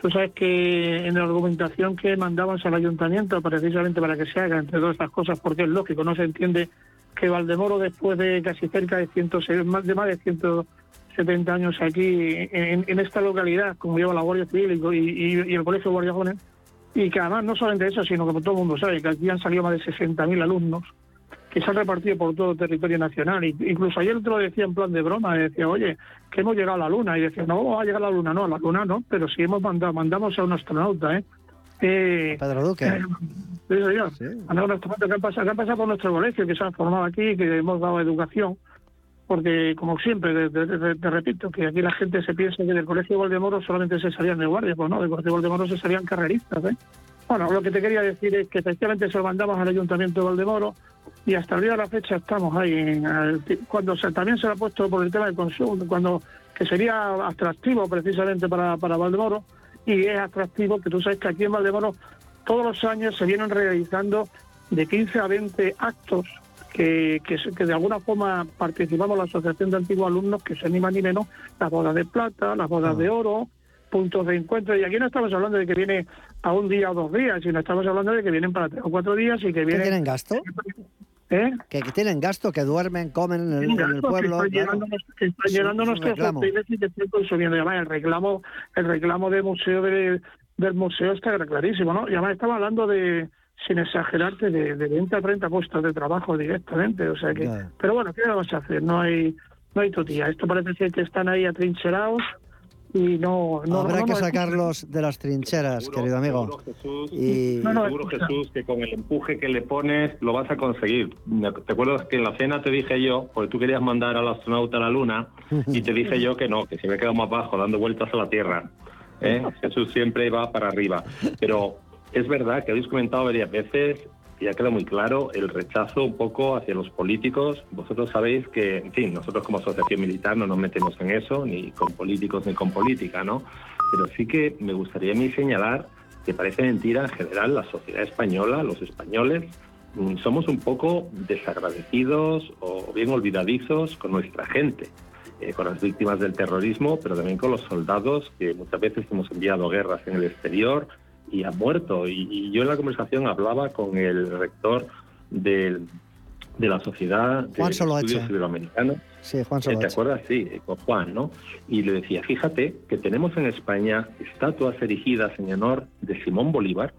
Speaker 9: tú sabes que en la argumentación que mandamos al ayuntamiento, precisamente para que se haga entre todas estas cosas, porque es lógico, no se entiende que Valdemoro, después de casi cerca de, 106, más, de más de 170 años aquí, en, esta localidad, como lleva la Guardia Civil y, el Colegio de Guardia Jóvenes, y que además no solamente eso, sino que todo el mundo sabe que aquí han salido más de 60.000 alumnos que se han repartido por todo el territorio nacional. Incluso ayer otro decía en plan de broma, decía, oye, que hemos llegado a la Luna. Y decía, no vamos a llegar a la Luna, no, a la Luna no, pero sí hemos mandado, mandamos a un astronauta, ¿eh?
Speaker 6: eh Pedro Duque. Eh,
Speaker 9: sí. que han, pasado, que han pasado por nuestro colegio, que se han formado aquí, que hemos dado educación porque como siempre, te, repito, que aquí la gente se piensa que del Colegio de Valdemoro solamente se salían de guardia, pues no, del Colegio de Valdemoro se salían carreristas. ¿eh? Bueno, lo que te quería decir es que efectivamente se lo mandamos al Ayuntamiento de Valdemoro y hasta el día de la fecha estamos ahí. En, cuando se, también se lo ha puesto por el tema del consumo, cuando que sería atractivo precisamente para, para Valdemoro y es atractivo que tú sabes que aquí en Valdemoro todos los años se vienen realizando de 15 a 20 actos que, que, de alguna forma participamos la Asociación de Antiguos Alumnos, que se anima ni menos las bodas de plata, las bodas de ah. oro, puntos de encuentro. Y aquí no estamos hablando de que viene a un día o dos días, sino estamos hablando de que vienen para tres o cuatro días y que vienen...
Speaker 6: tienen gasto?
Speaker 9: ¿Eh?
Speaker 6: Que, tienen gasto, que duermen, comen en el, pueblo.
Speaker 9: Que están llenando, nuestros hoteles y que están consumiendo. Y además, el reclamo, el reclamo del museo del museo está clarísimo, ¿no? Y además estamos hablando de sin exagerarte, de, de 20 a 30 puestos de trabajo directamente. O sea que, pero bueno, ¿qué vamos a hacer? No hay, no hay tutía. Esto parece ser que están ahí atrincherados y no, no
Speaker 6: habrá que sacarlos de las trincheras querido amigo
Speaker 8: seguro, Jesús, y seguro Jesús que con el empuje que le pones lo vas a conseguir te acuerdas que en la cena te dije yo porque tú querías mandar al astronauta a la luna y te dije yo que no que se me quedado más bajo dando vueltas a la tierra ¿eh? Jesús siempre va para arriba pero es verdad que habéis comentado varias veces ya queda muy claro el rechazo un poco hacia los políticos. Vosotros sabéis que, en fin, nosotros como asociación militar no nos metemos en eso, ni con políticos ni con política, ¿no? Pero sí que me gustaría a mí señalar que parece mentira en general la sociedad española, los españoles, mm, somos un poco desagradecidos o bien olvidadizos con nuestra gente. Eh, con las víctimas del terrorismo, pero también con los soldados que muchas veces hemos enviado guerras en el exterior, y ha muerto. Y, yo en la conversación hablaba con el rector de la Sociedad de Estudios Iberoamericanos.
Speaker 6: Sí, Juan
Speaker 8: ¿Te acuerdas? Sí, con Juan, ¿no? Y le decía, fíjate que tenemos en España estatuas erigidas en honor de Simón Bolívar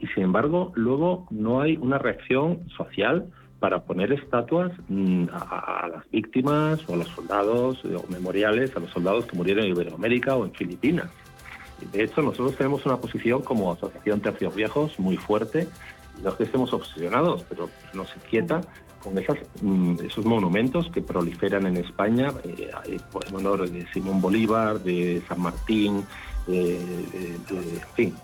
Speaker 8: y sin embargo luego no hay una reacción social para poner estatuas mm, a, las víctimas o a los soldados o memoriales a los soldados que murieron en Iberoamérica o en Filipinas. De hecho, nosotros tenemos una posición como Asociación Tercios Viejos muy fuerte. No es que estemos obsesionados, pero nos inquieta con esas, mm, esos monumentos que proliferan en España eh, en honor de Simón Bolívar, de San Martín, de, en fin.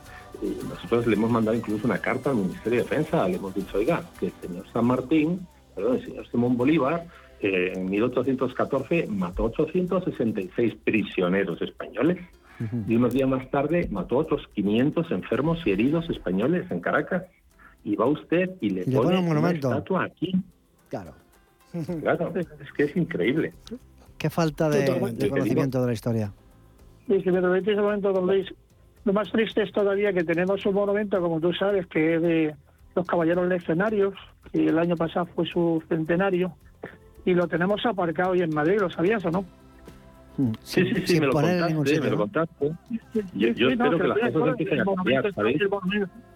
Speaker 8: nosotros le hemos mandado incluso una carta al Ministerio de Defensa, le hemos dicho, oiga, que el señor San Martín, perdón, el señor Simón Bolívar, eh, en 1814 mató 866 prisioneros españoles y unos días más tarde mató a otros 500 enfermos y heridos españoles en Caracas. Y va usted y le, pone, un monumento. una estatua aquí.
Speaker 6: Claro.
Speaker 8: Claro, es que es increíble.
Speaker 6: Qué falta de, conocimiento de la historia.
Speaker 9: Sí, si me ese momento, don Luis, lo más triste es todavía que tenemos un monumento, como tú sabes, que es de los caballeros leccionarios, que el año pasado fue su centenario, y lo tenemos aparcado hoy en Madrid, ¿lo sabías o no?
Speaker 8: Sí, sí, sí, me, lo contaste, me lo contaste. Yo, espero que las cosas empiecen a cambiar, ¿sabéis?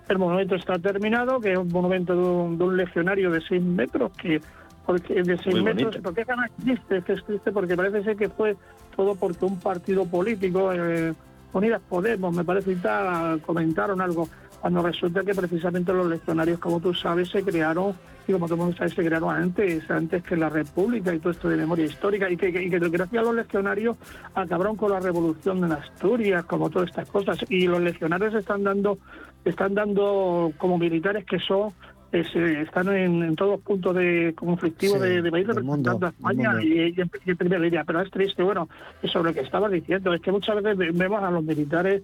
Speaker 9: El monumento, está terminado, que es un monumento de un, de un legionario de 6 metros, que porque de 6 metros, ¿por qué es triste? Es que es triste porque parece ser que fue todo porque un partido político, eh, Unidas Podemos, me parece, y tal, comentaron algo cuando resulta que precisamente los leccionarios, como tú sabes, se crearon, y como todo el mundo sabe, se crearon antes, antes que la República y todo esto de memoria histórica, y que, y que gracias a los leccionarios acabaron con la revolución de Asturias, como todas estas cosas, y los legionarios están dando, están dando como militares que son están en, todos puntos de conflictivos de, de país representando a España y, en, primera línea. Pero es triste, bueno, sobre lo que estabas diciendo, es que muchas veces vemos a los militares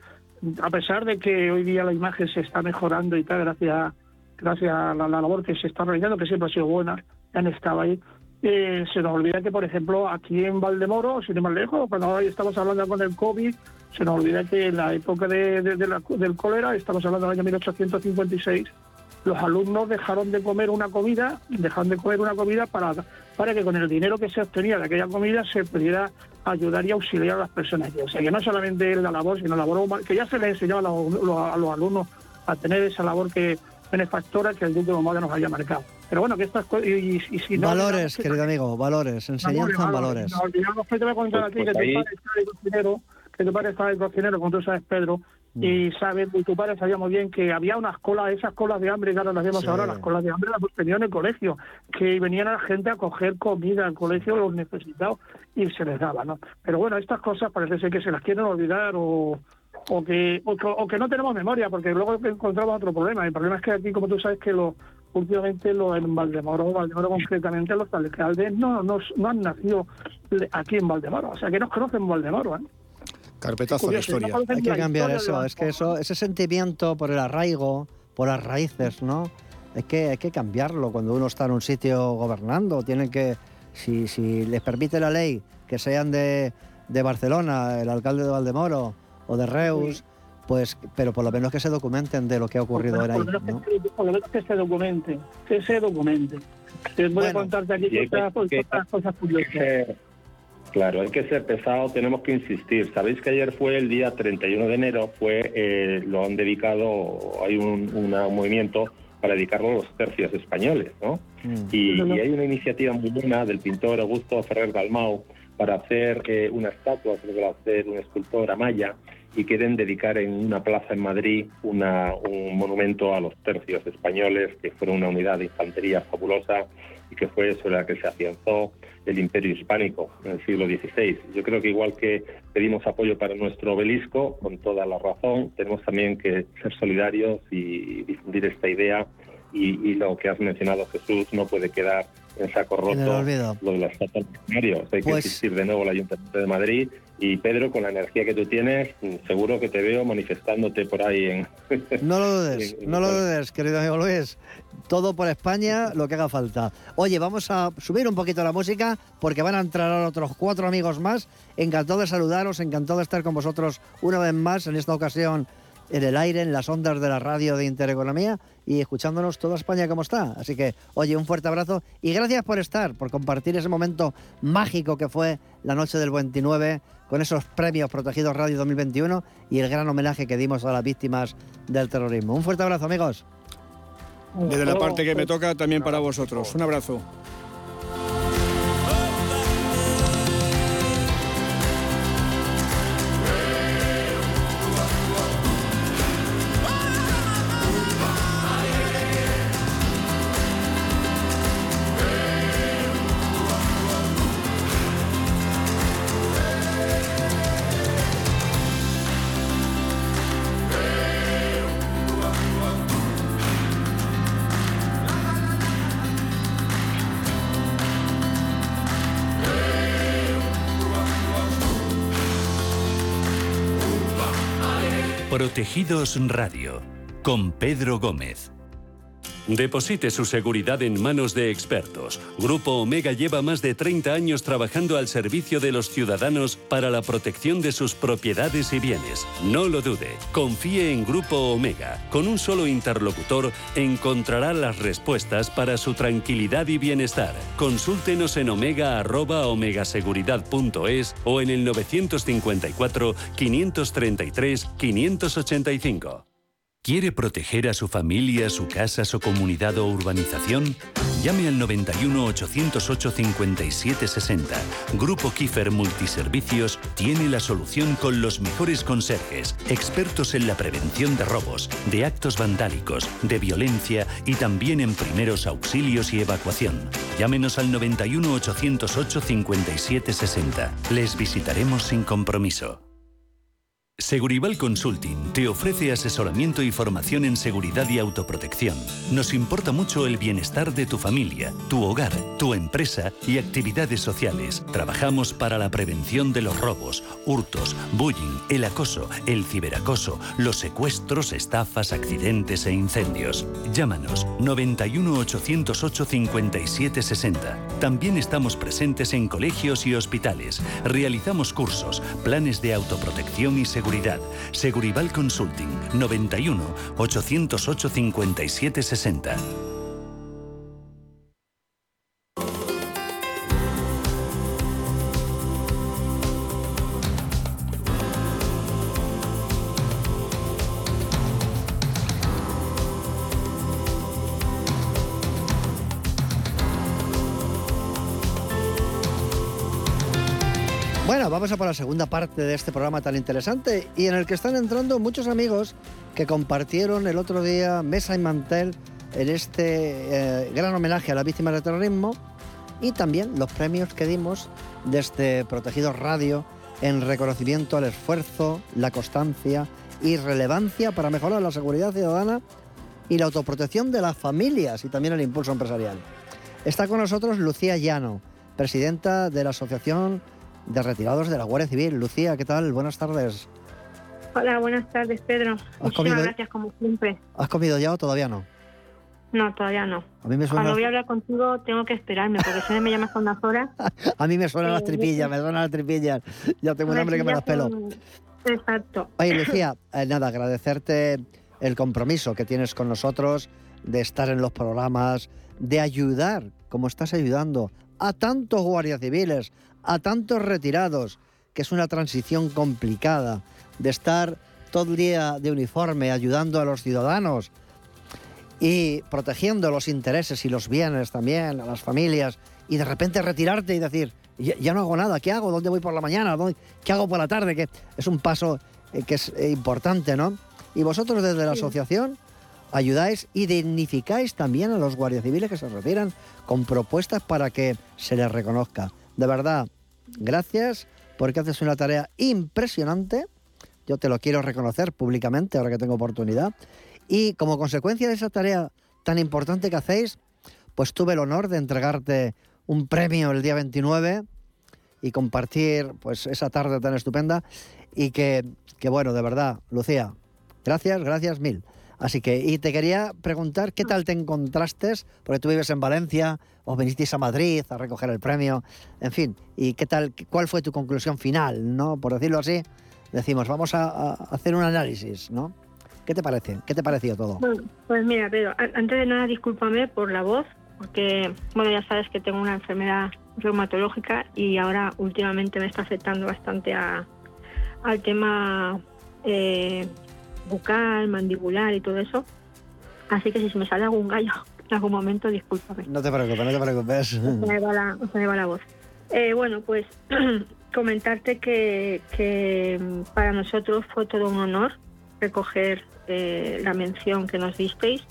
Speaker 9: a pesar de que hoy día la imagen se está mejorando y tal, gracias, gracias a la, labor que se está realizando, que siempre ha sido buena, han estado ahí, eh, se nos olvida que, por ejemplo, aquí en Valdemoro, sin ir más lejos, cuando hoy estamos hablando con el COVID, se nos olvida que en la época de, del cólera, estamos hablando del año 1856, los alumnos dejaron de comer una comida, dejaron de comer una comida para, para que con el dinero que se obtenía de aquella comida se pudiera ayudar y auxiliar a las personas. O sea, que no solamente la labor, sino la labor que ya se les enseñaba a los, alumnos a tener esa labor que benefactora que el Duque de nos haya marcado. Pero bueno, que estas cosas... Y,
Speaker 6: si valores, querido amigo, valores, enseñanza en valores. No,
Speaker 9: te voy a contar aquí que tu padre está de cocinero, que tu padre está de cocinero, como tú sabes, Pedro. Y sabes, y tu padre sabía muy bien que había unas colas, esas colas de hambre que ahora las vemos ahora, las colas de hambre las tenían en el colegio, que venían a la gente a coger comida al colegio, los necesitados, y se les daba, ¿no? Pero bueno, estas cosas parece ser que se las quieren olvidar o, o que, o, que no tenemos memoria, porque luego encontramos otro problema. El problema es que aquí, como tú sabes, que lo, últimamente lo, en Valdemoro, Valdemoro concretamente, los alcaldes no, no, no han nacido aquí en Valdemoro, o sea que no conocen Valdemoro, ¿eh?
Speaker 7: Carpetazo de historia.
Speaker 6: Hay que cambiar eso, es que eso, ese sentimiento por el arraigo, por las raíces, ¿no? Hay que, hay que cambiarlo cuando uno está en un sitio gobernando. Tienen que, si, si les permite la ley que sean de, de Barcelona, el alcalde de Valdemoro o de Reus, pues, pero por lo menos que se documenten de lo que ha ocurrido
Speaker 9: ahí. Por lo menos que se documente, que se documente. Te voy a contarte aquí otras cosas curiosas.
Speaker 8: Claro, hay que ser pesado, tenemos que insistir. Sabéis que ayer fue el día 31 de enero, fue eh, lo han dedicado, hay un, movimiento para dedicarlo a los tercios españoles, ¿no? Mm. Y, hay una iniciativa muy buena del pintor Augusto Ferrer Dalmau, para hacer eh, una estatua, creo que va a hacer un escultor Amaya, y quieren dedicar en una plaza en Madrid una, un monumento a los tercios españoles, que fueron una unidad de infantería fabulosa y que fue sobre la que se afianzó el imperio hispánico en el siglo XVI. Yo creo que igual que pedimos apoyo para nuestro obelisco, con toda la razón, tenemos también que ser solidarios y difundir esta idea y, lo que has mencionado Jesús no puede quedar en saco roto lo de las estatua Hay que pues asistir de nuevo al Ayuntamiento de Madrid y Pedro, con la energía que tú tienes, seguro que te veo manifestándote por ahí en...
Speaker 6: No lo dudes, no lo dudes, querido amigo Luis. Todo por España, lo que haga falta. Oye, vamos a subir un poquito la música porque van a entrar otros cuatro amigos más. Encantado de saludaros, encantado de estar con vosotros una vez más en esta ocasión en el aire, en las ondas de la radio de Intereconomía y escuchándonos toda España como está. Así que, oye, un fuerte abrazo y gracias por estar, por compartir ese momento mágico que fue la noche del 29 con esos premios Protegidos Radio 2021 y el gran homenaje que dimos a las víctimas del terrorismo. Un fuerte abrazo, amigos.
Speaker 7: Desde la parte que me toca, también para vosotros. Un abrazo.
Speaker 5: Protegidos Radio con Pedro Gómez. Deposite su seguridad en manos de expertos. Grupo Omega lleva más de 30 años trabajando al servicio de los ciudadanos para la protección de sus propiedades y bienes. No lo dude, confíe en Grupo Omega. Con un solo interlocutor encontrará las respuestas para su tranquilidad y bienestar. Consúltenos en omega.omegaseguridad.es o en el 954 533 585. ¿Quiere proteger a su familia, su casa, su comunidad o urbanización? Llame al 91 808 5760. Grupo Kiefer Multiservicios tiene la solución con los mejores conserjes, expertos en la prevención de robos, de actos vandálicos, de violencia y también en primeros auxilios y evacuación. Llámenos al 91 808 5760. Les visitaremos sin compromiso. Segurival Consulting te ofrece asesoramiento y formación en seguridad y autoprotección. Nos importa mucho el bienestar de tu familia, tu hogar, tu empresa y actividades sociales. Trabajamos para la prevención de los robos, hurtos, bullying, el acoso, el ciberacoso, los secuestros, estafas, accidentes e incendios. Llámanos 91 808 57 60. También estamos presentes en colegios y hospitales. Realizamos cursos, planes de autoprotección y seguridad Segurival Consulting 91 808 5760.
Speaker 6: Vamos a por la segunda parte de este programa tan interesante y en el que están entrando muchos amigos que compartieron el otro día mesa y mantel en este eh, gran homenaje a las víctimas del terrorismo y también los premios que dimos desde Protegidos Radio en reconocimiento al esfuerzo, la constancia y relevancia para mejorar la seguridad ciudadana y la autoprotección de las familias y también el impulso empresarial. Está con nosotros Lucía Llano, presidenta de la Asociación de retirados de la Guardia Civil. Lucía, ¿qué tal? Buenas tardes.
Speaker 11: Hola, buenas tardes, Pedro. Muchísimas gracias, como siempre.
Speaker 6: ¿Has comido ya o todavía no?
Speaker 11: No, todavía no.
Speaker 6: A mí me suena...
Speaker 11: Cuando voy a hablar contigo tengo que esperarme, porque si no me llamas con unas horas...
Speaker 6: a mí me suenan las eh, tripillas, me suenan las tripillas. Ya tengo un hambre que me las pelo.
Speaker 11: Exacto.
Speaker 6: Oye, Lucía, eh, nada, agradecerte el compromiso que tienes con nosotros de estar en los programas, de ayudar, como estás ayudando a tantos guardias civiles, a tantos retirados, que es una transición complicada, de estar todo el día de uniforme ayudando a los ciudadanos y protegiendo los intereses y los bienes también a las familias y de repente retirarte y decir, ya, no hago nada. ¿Qué hago? ¿Dónde voy por la mañana? ¿Qué hago por la tarde? Que es un paso eh, que es eh, importante, ¿no? Y vosotros desde la asociación ayudáis y dignificáis también a los guardias civiles que se retiran con propuestas para que se les reconozca. De verdad, gracias porque haces una tarea impresionante. Yo te lo quiero reconocer públicamente ahora que tengo oportunidad. Y como consecuencia de esa tarea tan importante que hacéis, pues tuve el honor de entregarte un premio el día 29 y compartir pues esa tarde tan estupenda y que, que bueno, de verdad, Lucía, gracias, gracias mil. Así que, y te quería preguntar qué tal te encontraste, porque tú vives en Valencia, o vinisteis a Madrid a recoger el premio, en fin, y qué tal, cuál fue tu conclusión final, ¿no? Por decirlo así, decimos, vamos a, hacer un análisis, ¿no? ¿Qué te parece? ¿Qué te pareció todo?
Speaker 11: Bueno, pues mira, Pedro, antes de nada, discúlpame por la voz, porque, bueno, ya sabes que tengo una enfermedad reumatológica y ahora últimamente me está afectando bastante a, al tema eh, bucal, mandibular y todo eso. Así que si se me sale algún gallo en algún momento, discúlpame.
Speaker 6: No te preocupes, no te preocupes. Se
Speaker 11: me va la, me va la voz. Eh, bueno, pues comentarte que, que, para nosotros fue todo un honor recoger eh, la mención que nos disteis.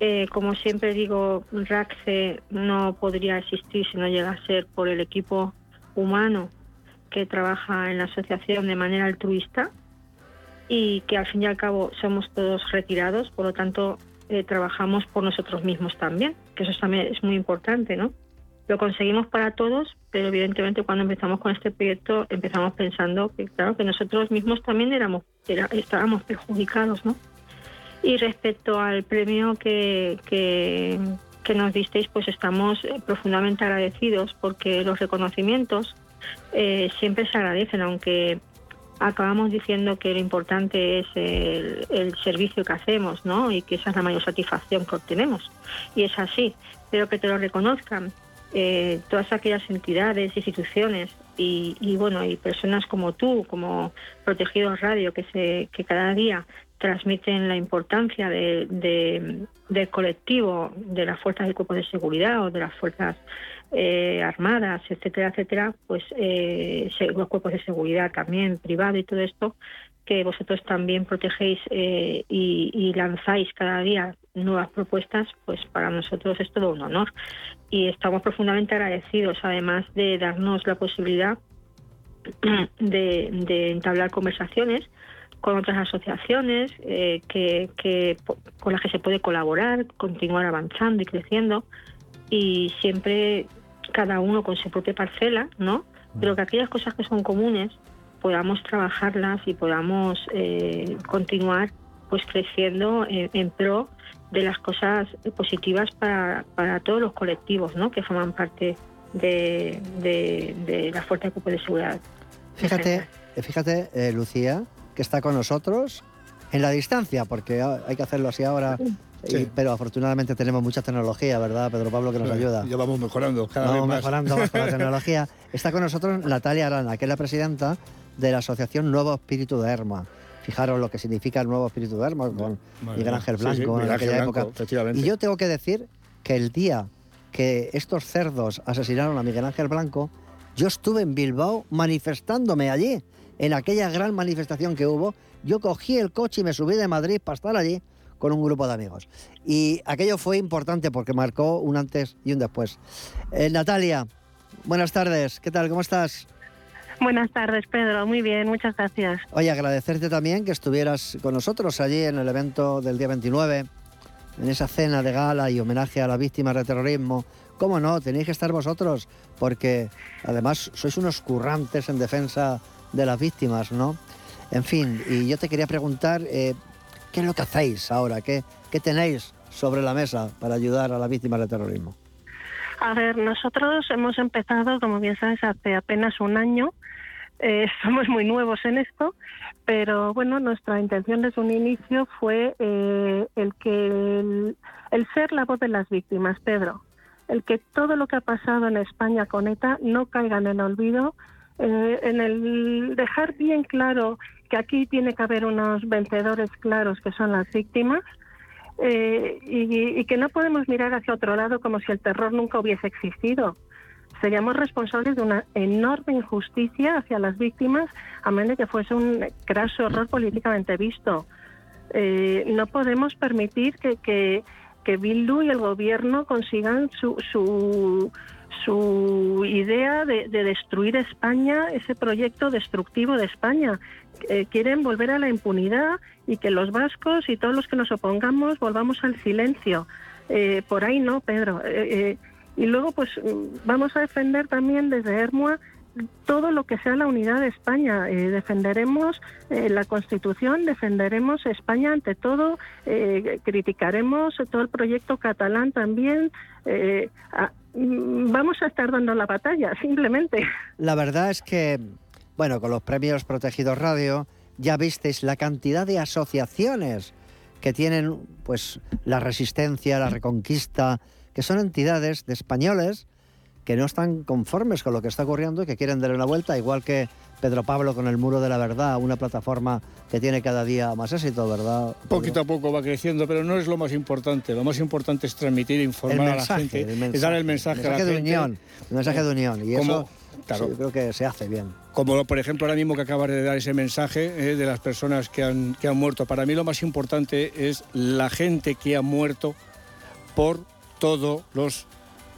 Speaker 11: Eh, como siempre digo, RACCE no podría existir si no llega a ser por el equipo humano que trabaja en la asociación de manera altruista y que al fin y al cabo somos todos retirados, por lo tanto eh, trabajamos por nosotros mismos también, que eso también es muy importante, ¿no? Lo conseguimos para todos, pero evidentemente cuando empezamos con este proyecto empezamos pensando que claro que nosotros mismos también éramos estábamos perjudicados, ¿no? Y respecto al premio que, que, que nos disteis, pues estamos eh, profundamente agradecidos porque los reconocimientos eh, siempre se agradecen, aunque acabamos diciendo que lo importante es el, servicio que hacemos, ¿no? Y que esa es la mayor satisfacción que obtenemos. Y es así, pero que te lo reconozcan eh, todas aquellas entidades, instituciones y, bueno, y personas como tú, como Protegidos Radio, que, se, que cada día transmiten la importancia de, del colectivo, de las fuerzas del cuerpo de seguridad o de las fuerzas eh, armadas, etcétera, etcétera, pues eh, los cuerpos de seguridad también, privado y todo esto, que vosotros también protegéis eh, y, lanzáis cada día nuevas propuestas, pues para nosotros es todo un honor. Y estamos profundamente agradecidos, además de darnos la posibilidad de, entablar conversaciones con otras asociaciones que, que, con las que se puede colaborar, continuar avanzando y creciendo y siempre cada uno con su propia parcela, ¿no? Pero que aquellas cosas que son comunes podamos trabajarlas y podamos eh, continuar pues creciendo en, pro de las cosas positivas para, para todos los colectivos ¿no? que forman parte de, de, la Fuerza de Cuerpo de Seguridad.
Speaker 6: Fíjate, fíjate eh, Lucía, que está con nosotros en la distancia, porque hay que hacerlo así ahora pero afortunadamente tenemos mucha tecnología, ¿verdad, Pedro Pablo, que nos ayuda?
Speaker 7: Ya vamos mejorando cada
Speaker 6: vamos
Speaker 7: vez más.
Speaker 6: mejorando más con la tecnología. Está con nosotros Natalia Arana, que es la presidenta de la Asociación Nuevo Espíritu de Herma. Fijaros lo que significa el Nuevo Espíritu de Herma con Miguel Ángel Blanco en aquella época. Y yo tengo que decir que el día que estos cerdos asesinaron a Miguel Ángel Blanco, yo estuve en Bilbao manifestándome allí, en aquella gran manifestación que hubo. Yo cogí el coche y me subí de Madrid para estar allí con un grupo de amigos. Y aquello fue importante porque marcó un antes y un después. Eh, Natalia, buenas tardes, ¿qué tal? ¿Cómo estás?
Speaker 11: Buenas tardes, Pedro. Muy bien, muchas gracias.
Speaker 6: Oye, agradecerte también que estuvieras con nosotros allí en el evento del día 29, en esa cena de gala y homenaje a las víctimas de terrorismo. ¿Cómo no? Tenéis que estar vosotros, porque además sois unos currantes en defensa de las víctimas, ¿no? En fin, y yo te quería preguntar, eh, ¿Qué es lo que hacéis ahora? ¿Qué, ¿Qué tenéis sobre la mesa para ayudar a las víctimas del terrorismo?
Speaker 11: A ver, nosotros hemos empezado, como bien sabes, hace apenas un año. Eh, somos muy nuevos en esto, pero bueno, nuestra intención desde un inicio fue eh, el que el, ser la voz de las víctimas, Pedro, el que todo lo que ha pasado en España con ETA no caiga en el olvido, eh, en el dejar bien claro que aquí tiene que haber unos vencedores claros que son las víctimas eh, y, que no podemos mirar hacia otro lado como si el terror nunca hubiese existido.
Speaker 12: seríamos responsables de una enorme injusticia hacia las víctimas, a menos de que fuese un craso error políticamente visto. Eh, no podemos permitir que, que, que, Bildu y el gobierno consigan su, su, su idea de, destruir España, ese proyecto destructivo de España. Eh, quieren volver a la impunidad y que los vascos y todos los que nos opongamos volvamos al silencio. Eh, por ahí no, Pedro. y luego, pues vamos a defender también desde Hermua todo lo que sea la unidad de España. Eh, defenderemos eh, la Constitución, defenderemos España ante todo, eh, criticaremos todo el proyecto catalán también. Mm, vamos a estar dando la batalla, simplemente.
Speaker 6: La verdad es que, bueno, con los premios Protegidos Radio ya visteis la cantidad de asociaciones que tienen pues la resistencia, la reconquista, que son entidades de españoles que no están conformes con lo que está ocurriendo y que quieren darle una vuelta, igual que Pedro Pablo con el Muro de la Verdad, una plataforma que tiene cada día más éxito, ¿verdad?
Speaker 7: Poquito a poco va creciendo, pero no es lo más importante. Lo más importante es transmitir, informar a la gente, es dar el mensaje, a la
Speaker 6: de
Speaker 7: gente.
Speaker 6: Unión, el mensaje de unión. Y eso yo creo que se hace bien.
Speaker 7: Como por ejemplo ahora mismo que acabas de dar ese mensaje eh, de las personas que han, que han muerto. Para mí lo más importante es la gente que ha muerto por todos los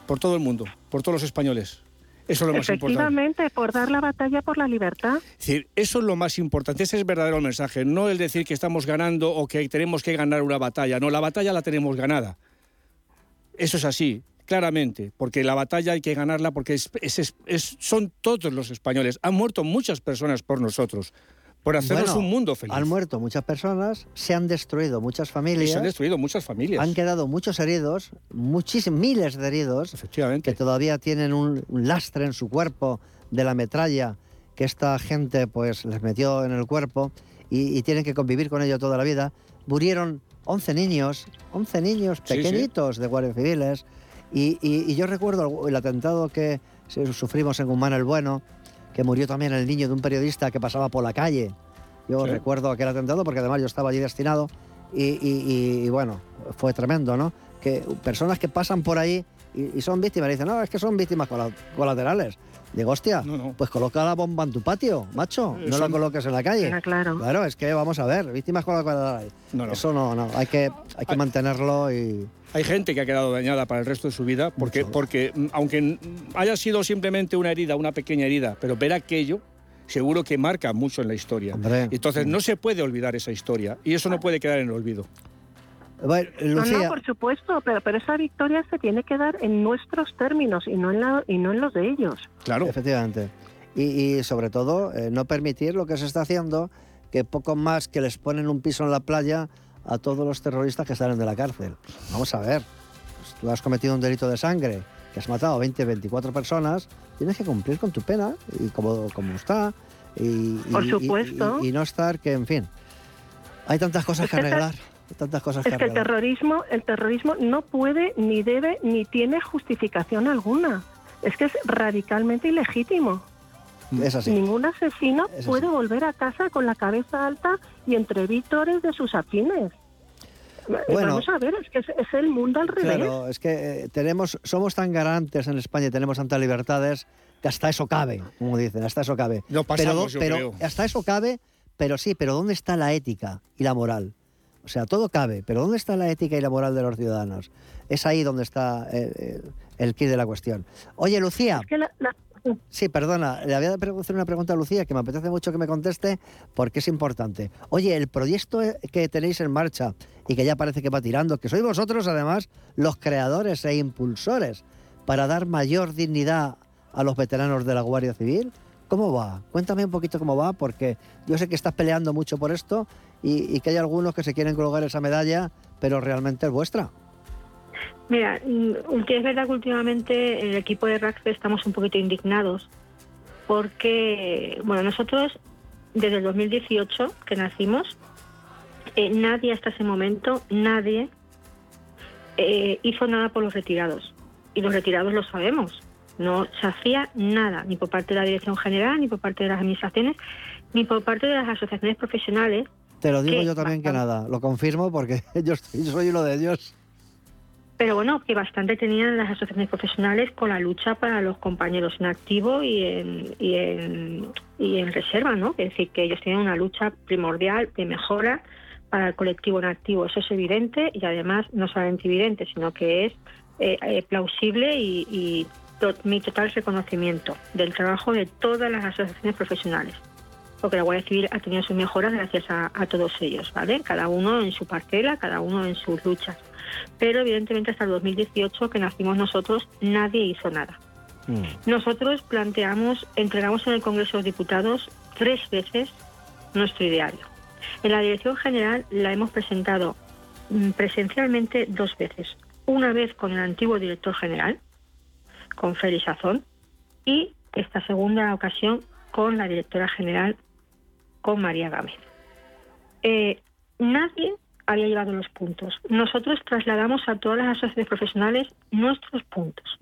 Speaker 7: por todo el mundo, por todos los españoles. Eso es lo más importante.
Speaker 12: Efectivamente, por dar la batalla por la libertad.
Speaker 7: Es decir, eso es lo más importante, ese es el verdadero mensaje, no el decir que estamos ganando o que tenemos que ganar una batalla, no, la batalla la tenemos ganada. Eso es así, claramente, porque la batalla hay que ganarla porque son todos los españoles, han muerto muchas personas por nosotros por hacernos un mundo feliz.
Speaker 6: Han muerto muchas personas, se han destruido muchas familias.
Speaker 7: se han destruido muchas familias.
Speaker 6: Han quedado muchos heridos, muchísimos, miles de heridos.
Speaker 7: Efectivamente.
Speaker 6: Que todavía tienen un, lastre en su cuerpo de la metralla que esta gente pues les metió en el cuerpo y, tienen que convivir con ello toda la vida. Murieron 11 niños, 11 niños pequeñitos de guardias civiles. Y, y, yo recuerdo el atentado que sufrimos en Guzmán el Bueno, que murió también el niño de un periodista que pasaba por la calle. Yo recuerdo aquel atentado porque además yo estaba allí destinado y, bueno, fue tremendo, ¿no? Que personas que pasan por ahí y, son víctimas, y dicen, no, es que son víctimas colaterales. Digo, hostia, pues coloca la bomba en tu patio, macho, no la coloques en la calle.
Speaker 12: claro.
Speaker 6: Claro, es que vamos a ver, víctimas colaterales. Eso no, no, hay que, hay que mantenerlo y...
Speaker 7: Hay gente que ha quedado dañada para el resto de su vida porque, porque mm, aunque haya sido simplemente una herida, una pequeña herida, pero ver aquello seguro que marca mucho en la historia. Entonces no se puede olvidar esa historia y eso no puede quedar en el olvido.
Speaker 12: No, no, por supuesto, pero, pero esa victoria se tiene que dar en nuestros términos y no en, la, y no en los de ellos.
Speaker 6: Claro. Efectivamente. Y, sobre todo, eh, no permitir lo que se está haciendo, que poco más que les ponen un piso en la playa a todos los terroristas que salen de la cárcel. Vamos a ver, pues tú has cometido un delito de sangre, que has matado a 20, 24 personas, tienes que cumplir con tu pena, y como, como está. Y,
Speaker 12: Por supuesto.
Speaker 6: Y, no estar que, en fin, hay tantas cosas que arreglar. Tantas cosas
Speaker 12: es que, el terrorismo, el terrorismo no puede, ni debe, ni tiene justificación alguna. Es que es radicalmente ilegítimo.
Speaker 6: Es así.
Speaker 12: Ningún asesino puede volver a casa con la cabeza alta y entre vítores de sus afines.
Speaker 6: Bueno,
Speaker 12: Vamos a ver, es que es, el mundo al revés.
Speaker 6: Claro, es que eh, tenemos, somos tan garantes en España y tenemos tantas libertades que hasta eso cabe, como dicen, hasta eso cabe.
Speaker 7: No pasamos,
Speaker 6: pero,
Speaker 7: pero
Speaker 6: hasta eso cabe, pero sí, pero ¿dónde está la ética y la moral? O sea, todo cabe, pero ¿dónde está la ética y la moral de los ciudadanos? Es ahí donde está el, el, kit de la cuestión. Oye, Lucía. Sí, perdona, le había de hacer una pregunta a Lucía que me apetece mucho que me conteste porque es importante. Oye, el proyecto que tenéis en marcha y que ya parece que va tirando, que sois vosotros además los creadores e impulsores para dar mayor dignidad a los veteranos de la Guardia Civil, ¿cómo va? Cuéntame un poquito cómo va porque yo sé que estás peleando mucho por esto y, que hay algunos que se quieren colocar esa medalla, pero realmente es vuestra.
Speaker 11: Mira, mm, es verdad que últimamente el equipo de rugby estamos un poquito indignados porque, bueno, nosotros desde el 2018 que nacimos, eh, nadie hasta ese momento, nadie eh, hizo nada por los retirados. Y los retirados lo sabemos. No se hacía nada, ni por parte de la Dirección General, ni por parte de las administraciones, ni por parte de las asociaciones profesionales
Speaker 6: te lo digo yo también que nada, lo confirmo porque yo, soy uno de ellos.
Speaker 11: pero bueno, que bastante tenían las asociaciones profesionales con la lucha para los compañeros en activo y en, y en, y en reserva, ¿no? Es decir, que ellos tienen una lucha primordial de mejora para el colectivo en activo. Eso es evidente y además no solamente evidente, sino que es eh, eh, plausible y, mi total reconocimiento del trabajo de todas las asociaciones profesionales. Porque la Guardia Civil ha tenido sus mejoras gracias a, a todos ellos, ¿vale? Cada uno en su parcela, cada uno en sus luchas pero evidentemente hasta el 2018 que nacimos nosotros nadie hizo nada. Mm. Nosotros planteamos, entregamos en el Congreso de los Diputados tres veces nuestro ideario. En la Dirección General la hemos presentado mm, presencialmente dos veces. Una vez con el antiguo director general, con Félix Azón, y esta segunda ocasión con la directora general, con María Gámez. Eh, nadie había llevado los puntos. Nosotros trasladamos a todas las asociaciones profesionales nuestros puntos.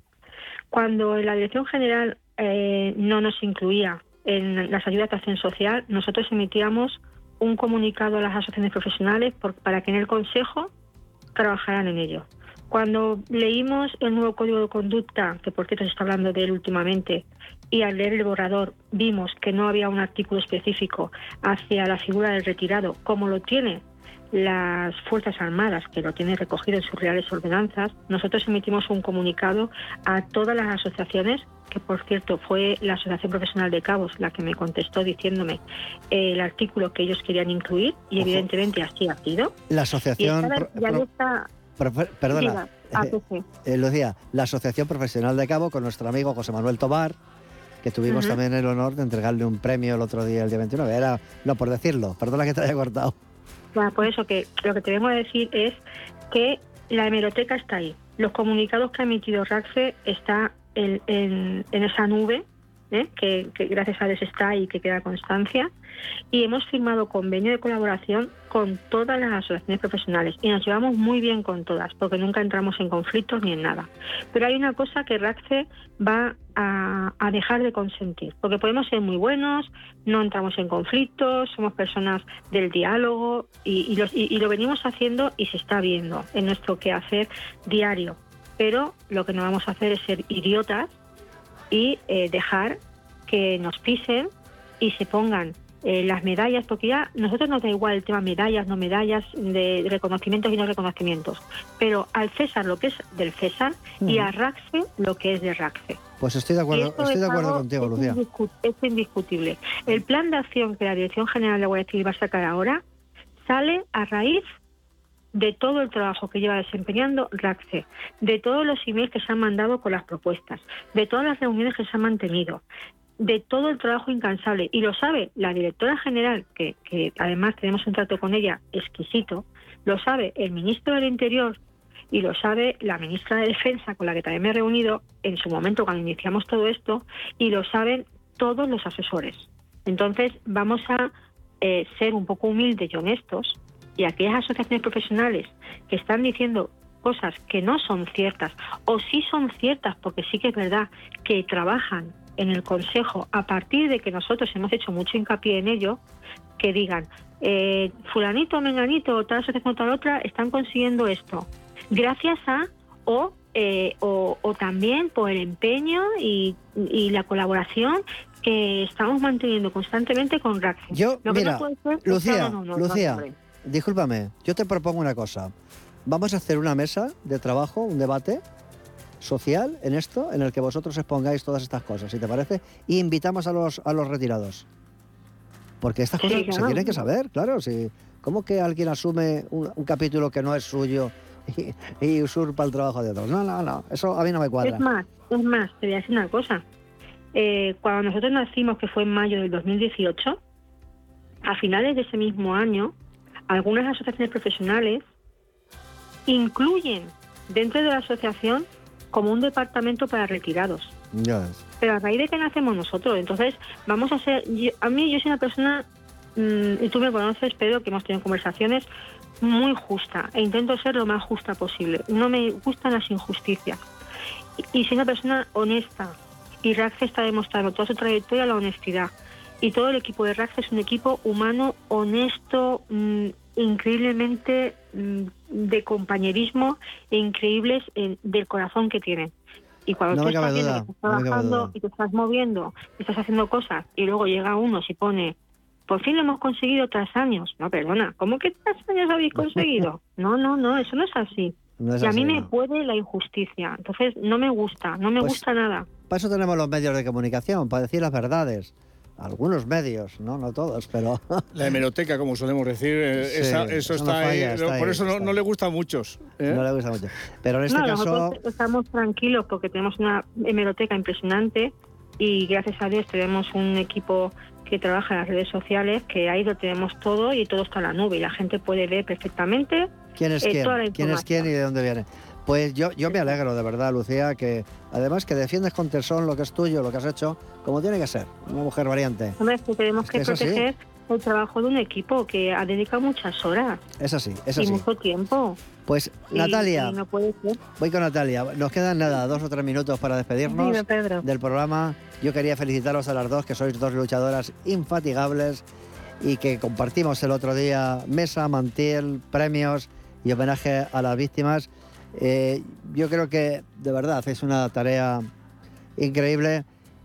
Speaker 11: Cuando la Dirección General eh, no nos incluía en las ayudas de acción social, nosotros emitíamos un comunicado a las asociaciones profesionales para que en el Consejo trabajaran en ello. Cuando leímos el nuevo código de conducta, que por cierto se está hablando de él últimamente, y al leer el borrador vimos que no había un artículo específico hacia la figura del retirado, como lo tiene las Fuerzas Armadas, que lo tienen recogido en sus reales ordenanzas, nosotros emitimos un comunicado a todas las asociaciones, que por cierto fue la Asociación Profesional de Cabos la que me contestó diciéndome el artículo que ellos querían incluir, y evidentemente así ha sido.
Speaker 6: La asociación... perdona, eh, Lucía, la Asociación Profesional de Cabo con nuestro amigo José Manuel Tobar, que tuvimos también el honor de entregarle un premio el otro día, el día 29. Era, no por decirlo, perdona que te haya cortado.
Speaker 11: Por eso que lo que tenemos que decir es que la hemeroteca está ahí. Los comunicados que ha emitido RACFE está en, en esa nube ¿eh? que, gracias a Dios está y que queda constancia. Y hemos firmado convenio de colaboración con todas las asociaciones profesionales y nos llevamos muy bien con todas porque nunca entramos en conflictos ni en nada. Pero hay una cosa que RACCE va a, dejar de consentir, porque podemos ser muy buenos, no entramos en conflictos, somos personas del diálogo y, lo venimos haciendo y se está viendo en nuestro quehacer diario. Pero lo que no vamos a hacer es ser idiotas y eh, dejar que nos pisen y se pongan eh, las medallas, porque ya nosotros nos da igual el tema medallas, no medallas, de reconocimientos y no reconocimientos, pero al César lo que es del César y a Raxe lo que es de Raxe.
Speaker 6: Pues estoy de acuerdo, estoy de acuerdo contigo, Lucía.
Speaker 11: es indiscutible. El plan de acción que la Dirección General de Guardia Civil va a sacar ahora sale a raíz de todo el trabajo que lleva desempeñando RACCE, de todos los emails que se han mandado con las propuestas, de todas las reuniones que se han mantenido, de todo el trabajo incansable. Y lo sabe la directora general, que, además tenemos un trato con ella exquisito, lo sabe el ministro del Interior y lo sabe la ministra de Defensa, con la que también me he reunido en su momento cuando iniciamos todo esto, y lo saben todos los asesores. Entonces vamos a eh, ser un poco humildes y honestos y aquellas asociaciones profesionales que están diciendo cosas que no son ciertas o sí son ciertas porque sí que es verdad que trabajan en el Consejo a partir de que nosotros hemos hecho mucho hincapié en ello, que digan, eh, fulanito, menganito, tal asociación o tal otra están consiguiendo esto, gracias a o, eh, o, también por el empeño y, la colaboración que estamos manteniendo constantemente con RAC.
Speaker 6: Yo, mira, Lucía, Lucía, discúlpame, yo te propongo una cosa. Vamos a hacer una mesa de trabajo, un debate social en esto, en el que vosotros expongáis todas estas cosas, si te parece, y invitamos a los, a los retirados. Porque estas cosas se tienen que saber, claro. Si, ¿Cómo que alguien asume un, capítulo que no es suyo y, usurpa el trabajo de otros? No, no, no, eso a mí no me cuadra.
Speaker 11: Es más, es más, te voy a decir una cosa. Eh, cuando nosotros nacimos, que fue en mayo del 2018, a finales de ese mismo año, algunas asociaciones profesionales incluyen dentro de la asociación como un departamento para retirados. Pero a raíz de que nacemos nosotros, entonces vamos a ser, a mí yo soy una persona, mm, y tú me conoces, pero que hemos tenido conversaciones muy justa e intento ser lo más justa posible. No me gustan las injusticias. Y, soy una persona honesta. Y RACFE está demostrando toda su trayectoria la honestidad. Y todo el equipo de RACFE es un equipo humano, honesto, mm, increíblemente mm, de compañerismo e increíbles del corazón que tienen. Y cuando tú estás, estás trabajando y te estás moviendo, estás haciendo cosas, y luego llega uno y pone, por fin lo hemos conseguido tras años. No, perdona, ¿cómo que tras años habéis conseguido? No, no, no, eso no es así. y a mí me puede la injusticia. Entonces, no me gusta, no me pues gusta nada.
Speaker 6: Para eso tenemos los medios de comunicación, para decir las verdades algunos medios, no, no todos, pero...
Speaker 7: La hemeroteca, como solemos decir, eh, eso, está, ahí, por eso no, le gusta a muchos.
Speaker 6: ¿eh? No le gusta mucho. Pero en este caso...
Speaker 11: estamos tranquilos porque tenemos una hemeroteca impresionante y gracias a Dios tenemos un equipo que trabaja en las redes sociales, que ahí lo tenemos todo y todo está en la nube y la gente puede ver perfectamente
Speaker 6: quién es eh, quién, quién es quién y de dónde viene. Pues yo, yo me alegro de verdad, Lucía, que además que defiendes con tesón lo que es tuyo, lo que has hecho, como tiene que ser, una mujer variante.
Speaker 11: Hombre, es que tenemos que, proteger el trabajo de un equipo que ha dedicado muchas horas.
Speaker 6: Es así, es así.
Speaker 11: Y mucho tiempo.
Speaker 6: Pues Natalia, voy con Natalia. Nos quedan nada, dos o tres minutos para despedirnos del programa. Yo quería felicitaros a las dos, que sois dos luchadoras infatigables y que compartimos el otro día mesa, mantil, premios y homenaje a las víctimas. Eh, yo creo que de verdad es una tarea increíble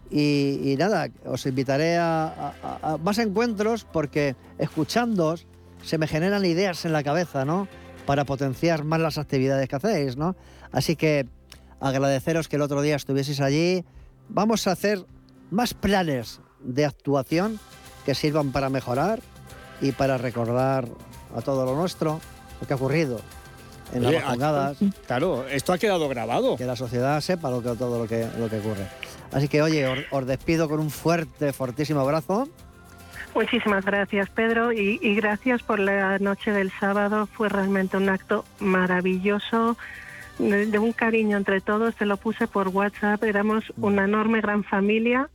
Speaker 6: y, nada, os invitaré a, más encuentros porque escuchándoos se me generan ideas en la cabeza, ¿no? Para potenciar más las actividades que hacéis, ¿no? Así que agradeceros que el otro día estuvieseis allí. Vamos a hacer más planes de actuación que sirvan para mejorar y para recordar a todo lo nuestro, lo que ha ocurrido en las vacunadas.
Speaker 7: Claro, esto ha quedado grabado.
Speaker 6: Que la sociedad sepa lo que, todo lo que, lo que ocurre. Así que, oye, os, despido con un fuerte, fortísimo abrazo.
Speaker 12: Muchísimas gracias, Pedro, y, gracias por la noche del sábado. Fue realmente un acto maravilloso, de, un cariño entre todos. Te lo puse por WhatsApp. Éramos mm. una enorme, gran familia.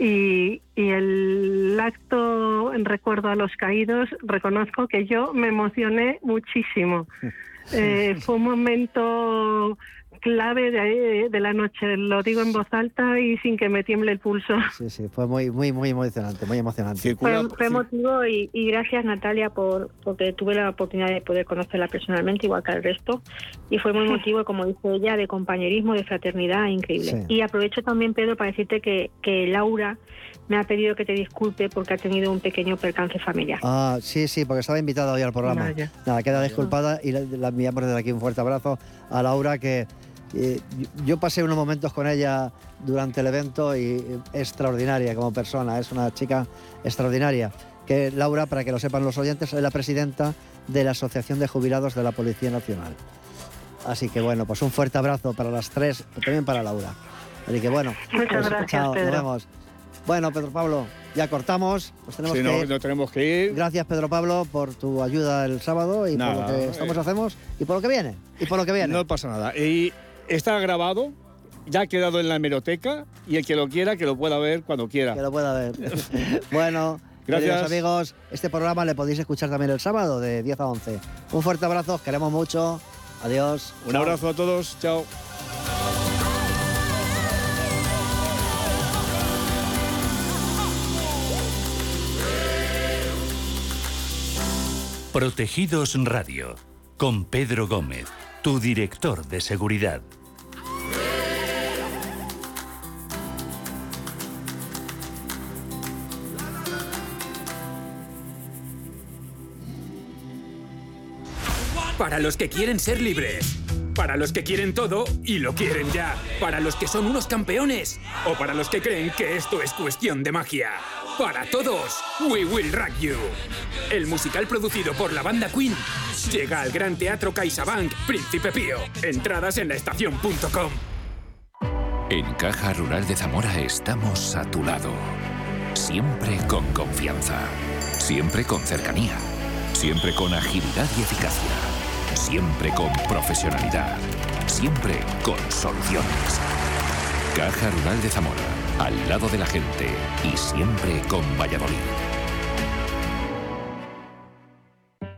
Speaker 12: Y, y, el acto en recuerdo a los caídos, reconozco que yo me emocioné muchísimo. Eh, fue un momento clave de, la noche, lo digo en voz alta y sin que me tiemble el pulso.
Speaker 6: Sí, sí, fue muy, muy, muy emocionante, muy emocionante.
Speaker 11: Fue, fue emotivo y, gracias Natalia por porque tuve la oportunidad de poder conocerla personalmente, igual que al resto, y fue muy emotivo, como dice ella, de compañerismo, de fraternidad, increíble. Y aprovecho también, Pedro, para decirte que, que Laura me ha pedido que te disculpe porque ha tenido un pequeño percance familiar.
Speaker 6: Ah, sí, sí, porque estaba invitada hoy al programa. Nada, queda disculpada y la, enviamos desde aquí un fuerte abrazo a Laura que eh, yo pasé unos momentos con ella durante el evento y extraordinaria como persona, es una chica extraordinaria. Que Laura, para que lo sepan los oyentes, es la presidenta de la Asociación de Jubilados de la Policía Nacional. Así que bueno, pues un fuerte abrazo para las tres, también para Laura. Así que bueno,
Speaker 12: Muchas pues, gracias, chao, nos
Speaker 6: vemos. Bueno, Pedro Pablo, ya cortamos. tenemos
Speaker 7: sí,
Speaker 6: que
Speaker 7: no, tenemos que ir.
Speaker 6: Gracias, Pedro Pablo, por tu ayuda el sábado y por lo que estamos eh. hacemos y por lo que viene. Y por lo que viene.
Speaker 7: No pasa nada. Y está grabado, ya ha quedado en la hemeroteca y el que lo quiera, que lo pueda ver cuando quiera.
Speaker 6: Que lo pueda ver. bueno. Gracias. amigos, este programa le podéis escuchar también el sábado de 10 a 11. Un fuerte abrazo, os queremos mucho. Adiós.
Speaker 7: Un abrazo a todos. Chao.
Speaker 5: Protegidos Radio, con Pedro Gómez, tu director de seguridad.
Speaker 13: Para los que quieren ser libres. Para los que quieren todo y lo quieren ya. Para los que son unos campeones. O para los que creen que esto es cuestión de magia. Para todos, We Will Rock You. El musical producido por la banda Queen llega al Gran Teatro CaixaBank Príncipe Pío. Entradas en la estación.com.
Speaker 14: En Caja Rural de Zamora estamos a tu lado. Siempre con confianza. Siempre con cercanía. Siempre con agilidad y eficacia. Siempre con profesionalidad. Siempre con soluciones. Caja Rural de Zamora al lado de la gente y siempre con Valladolid.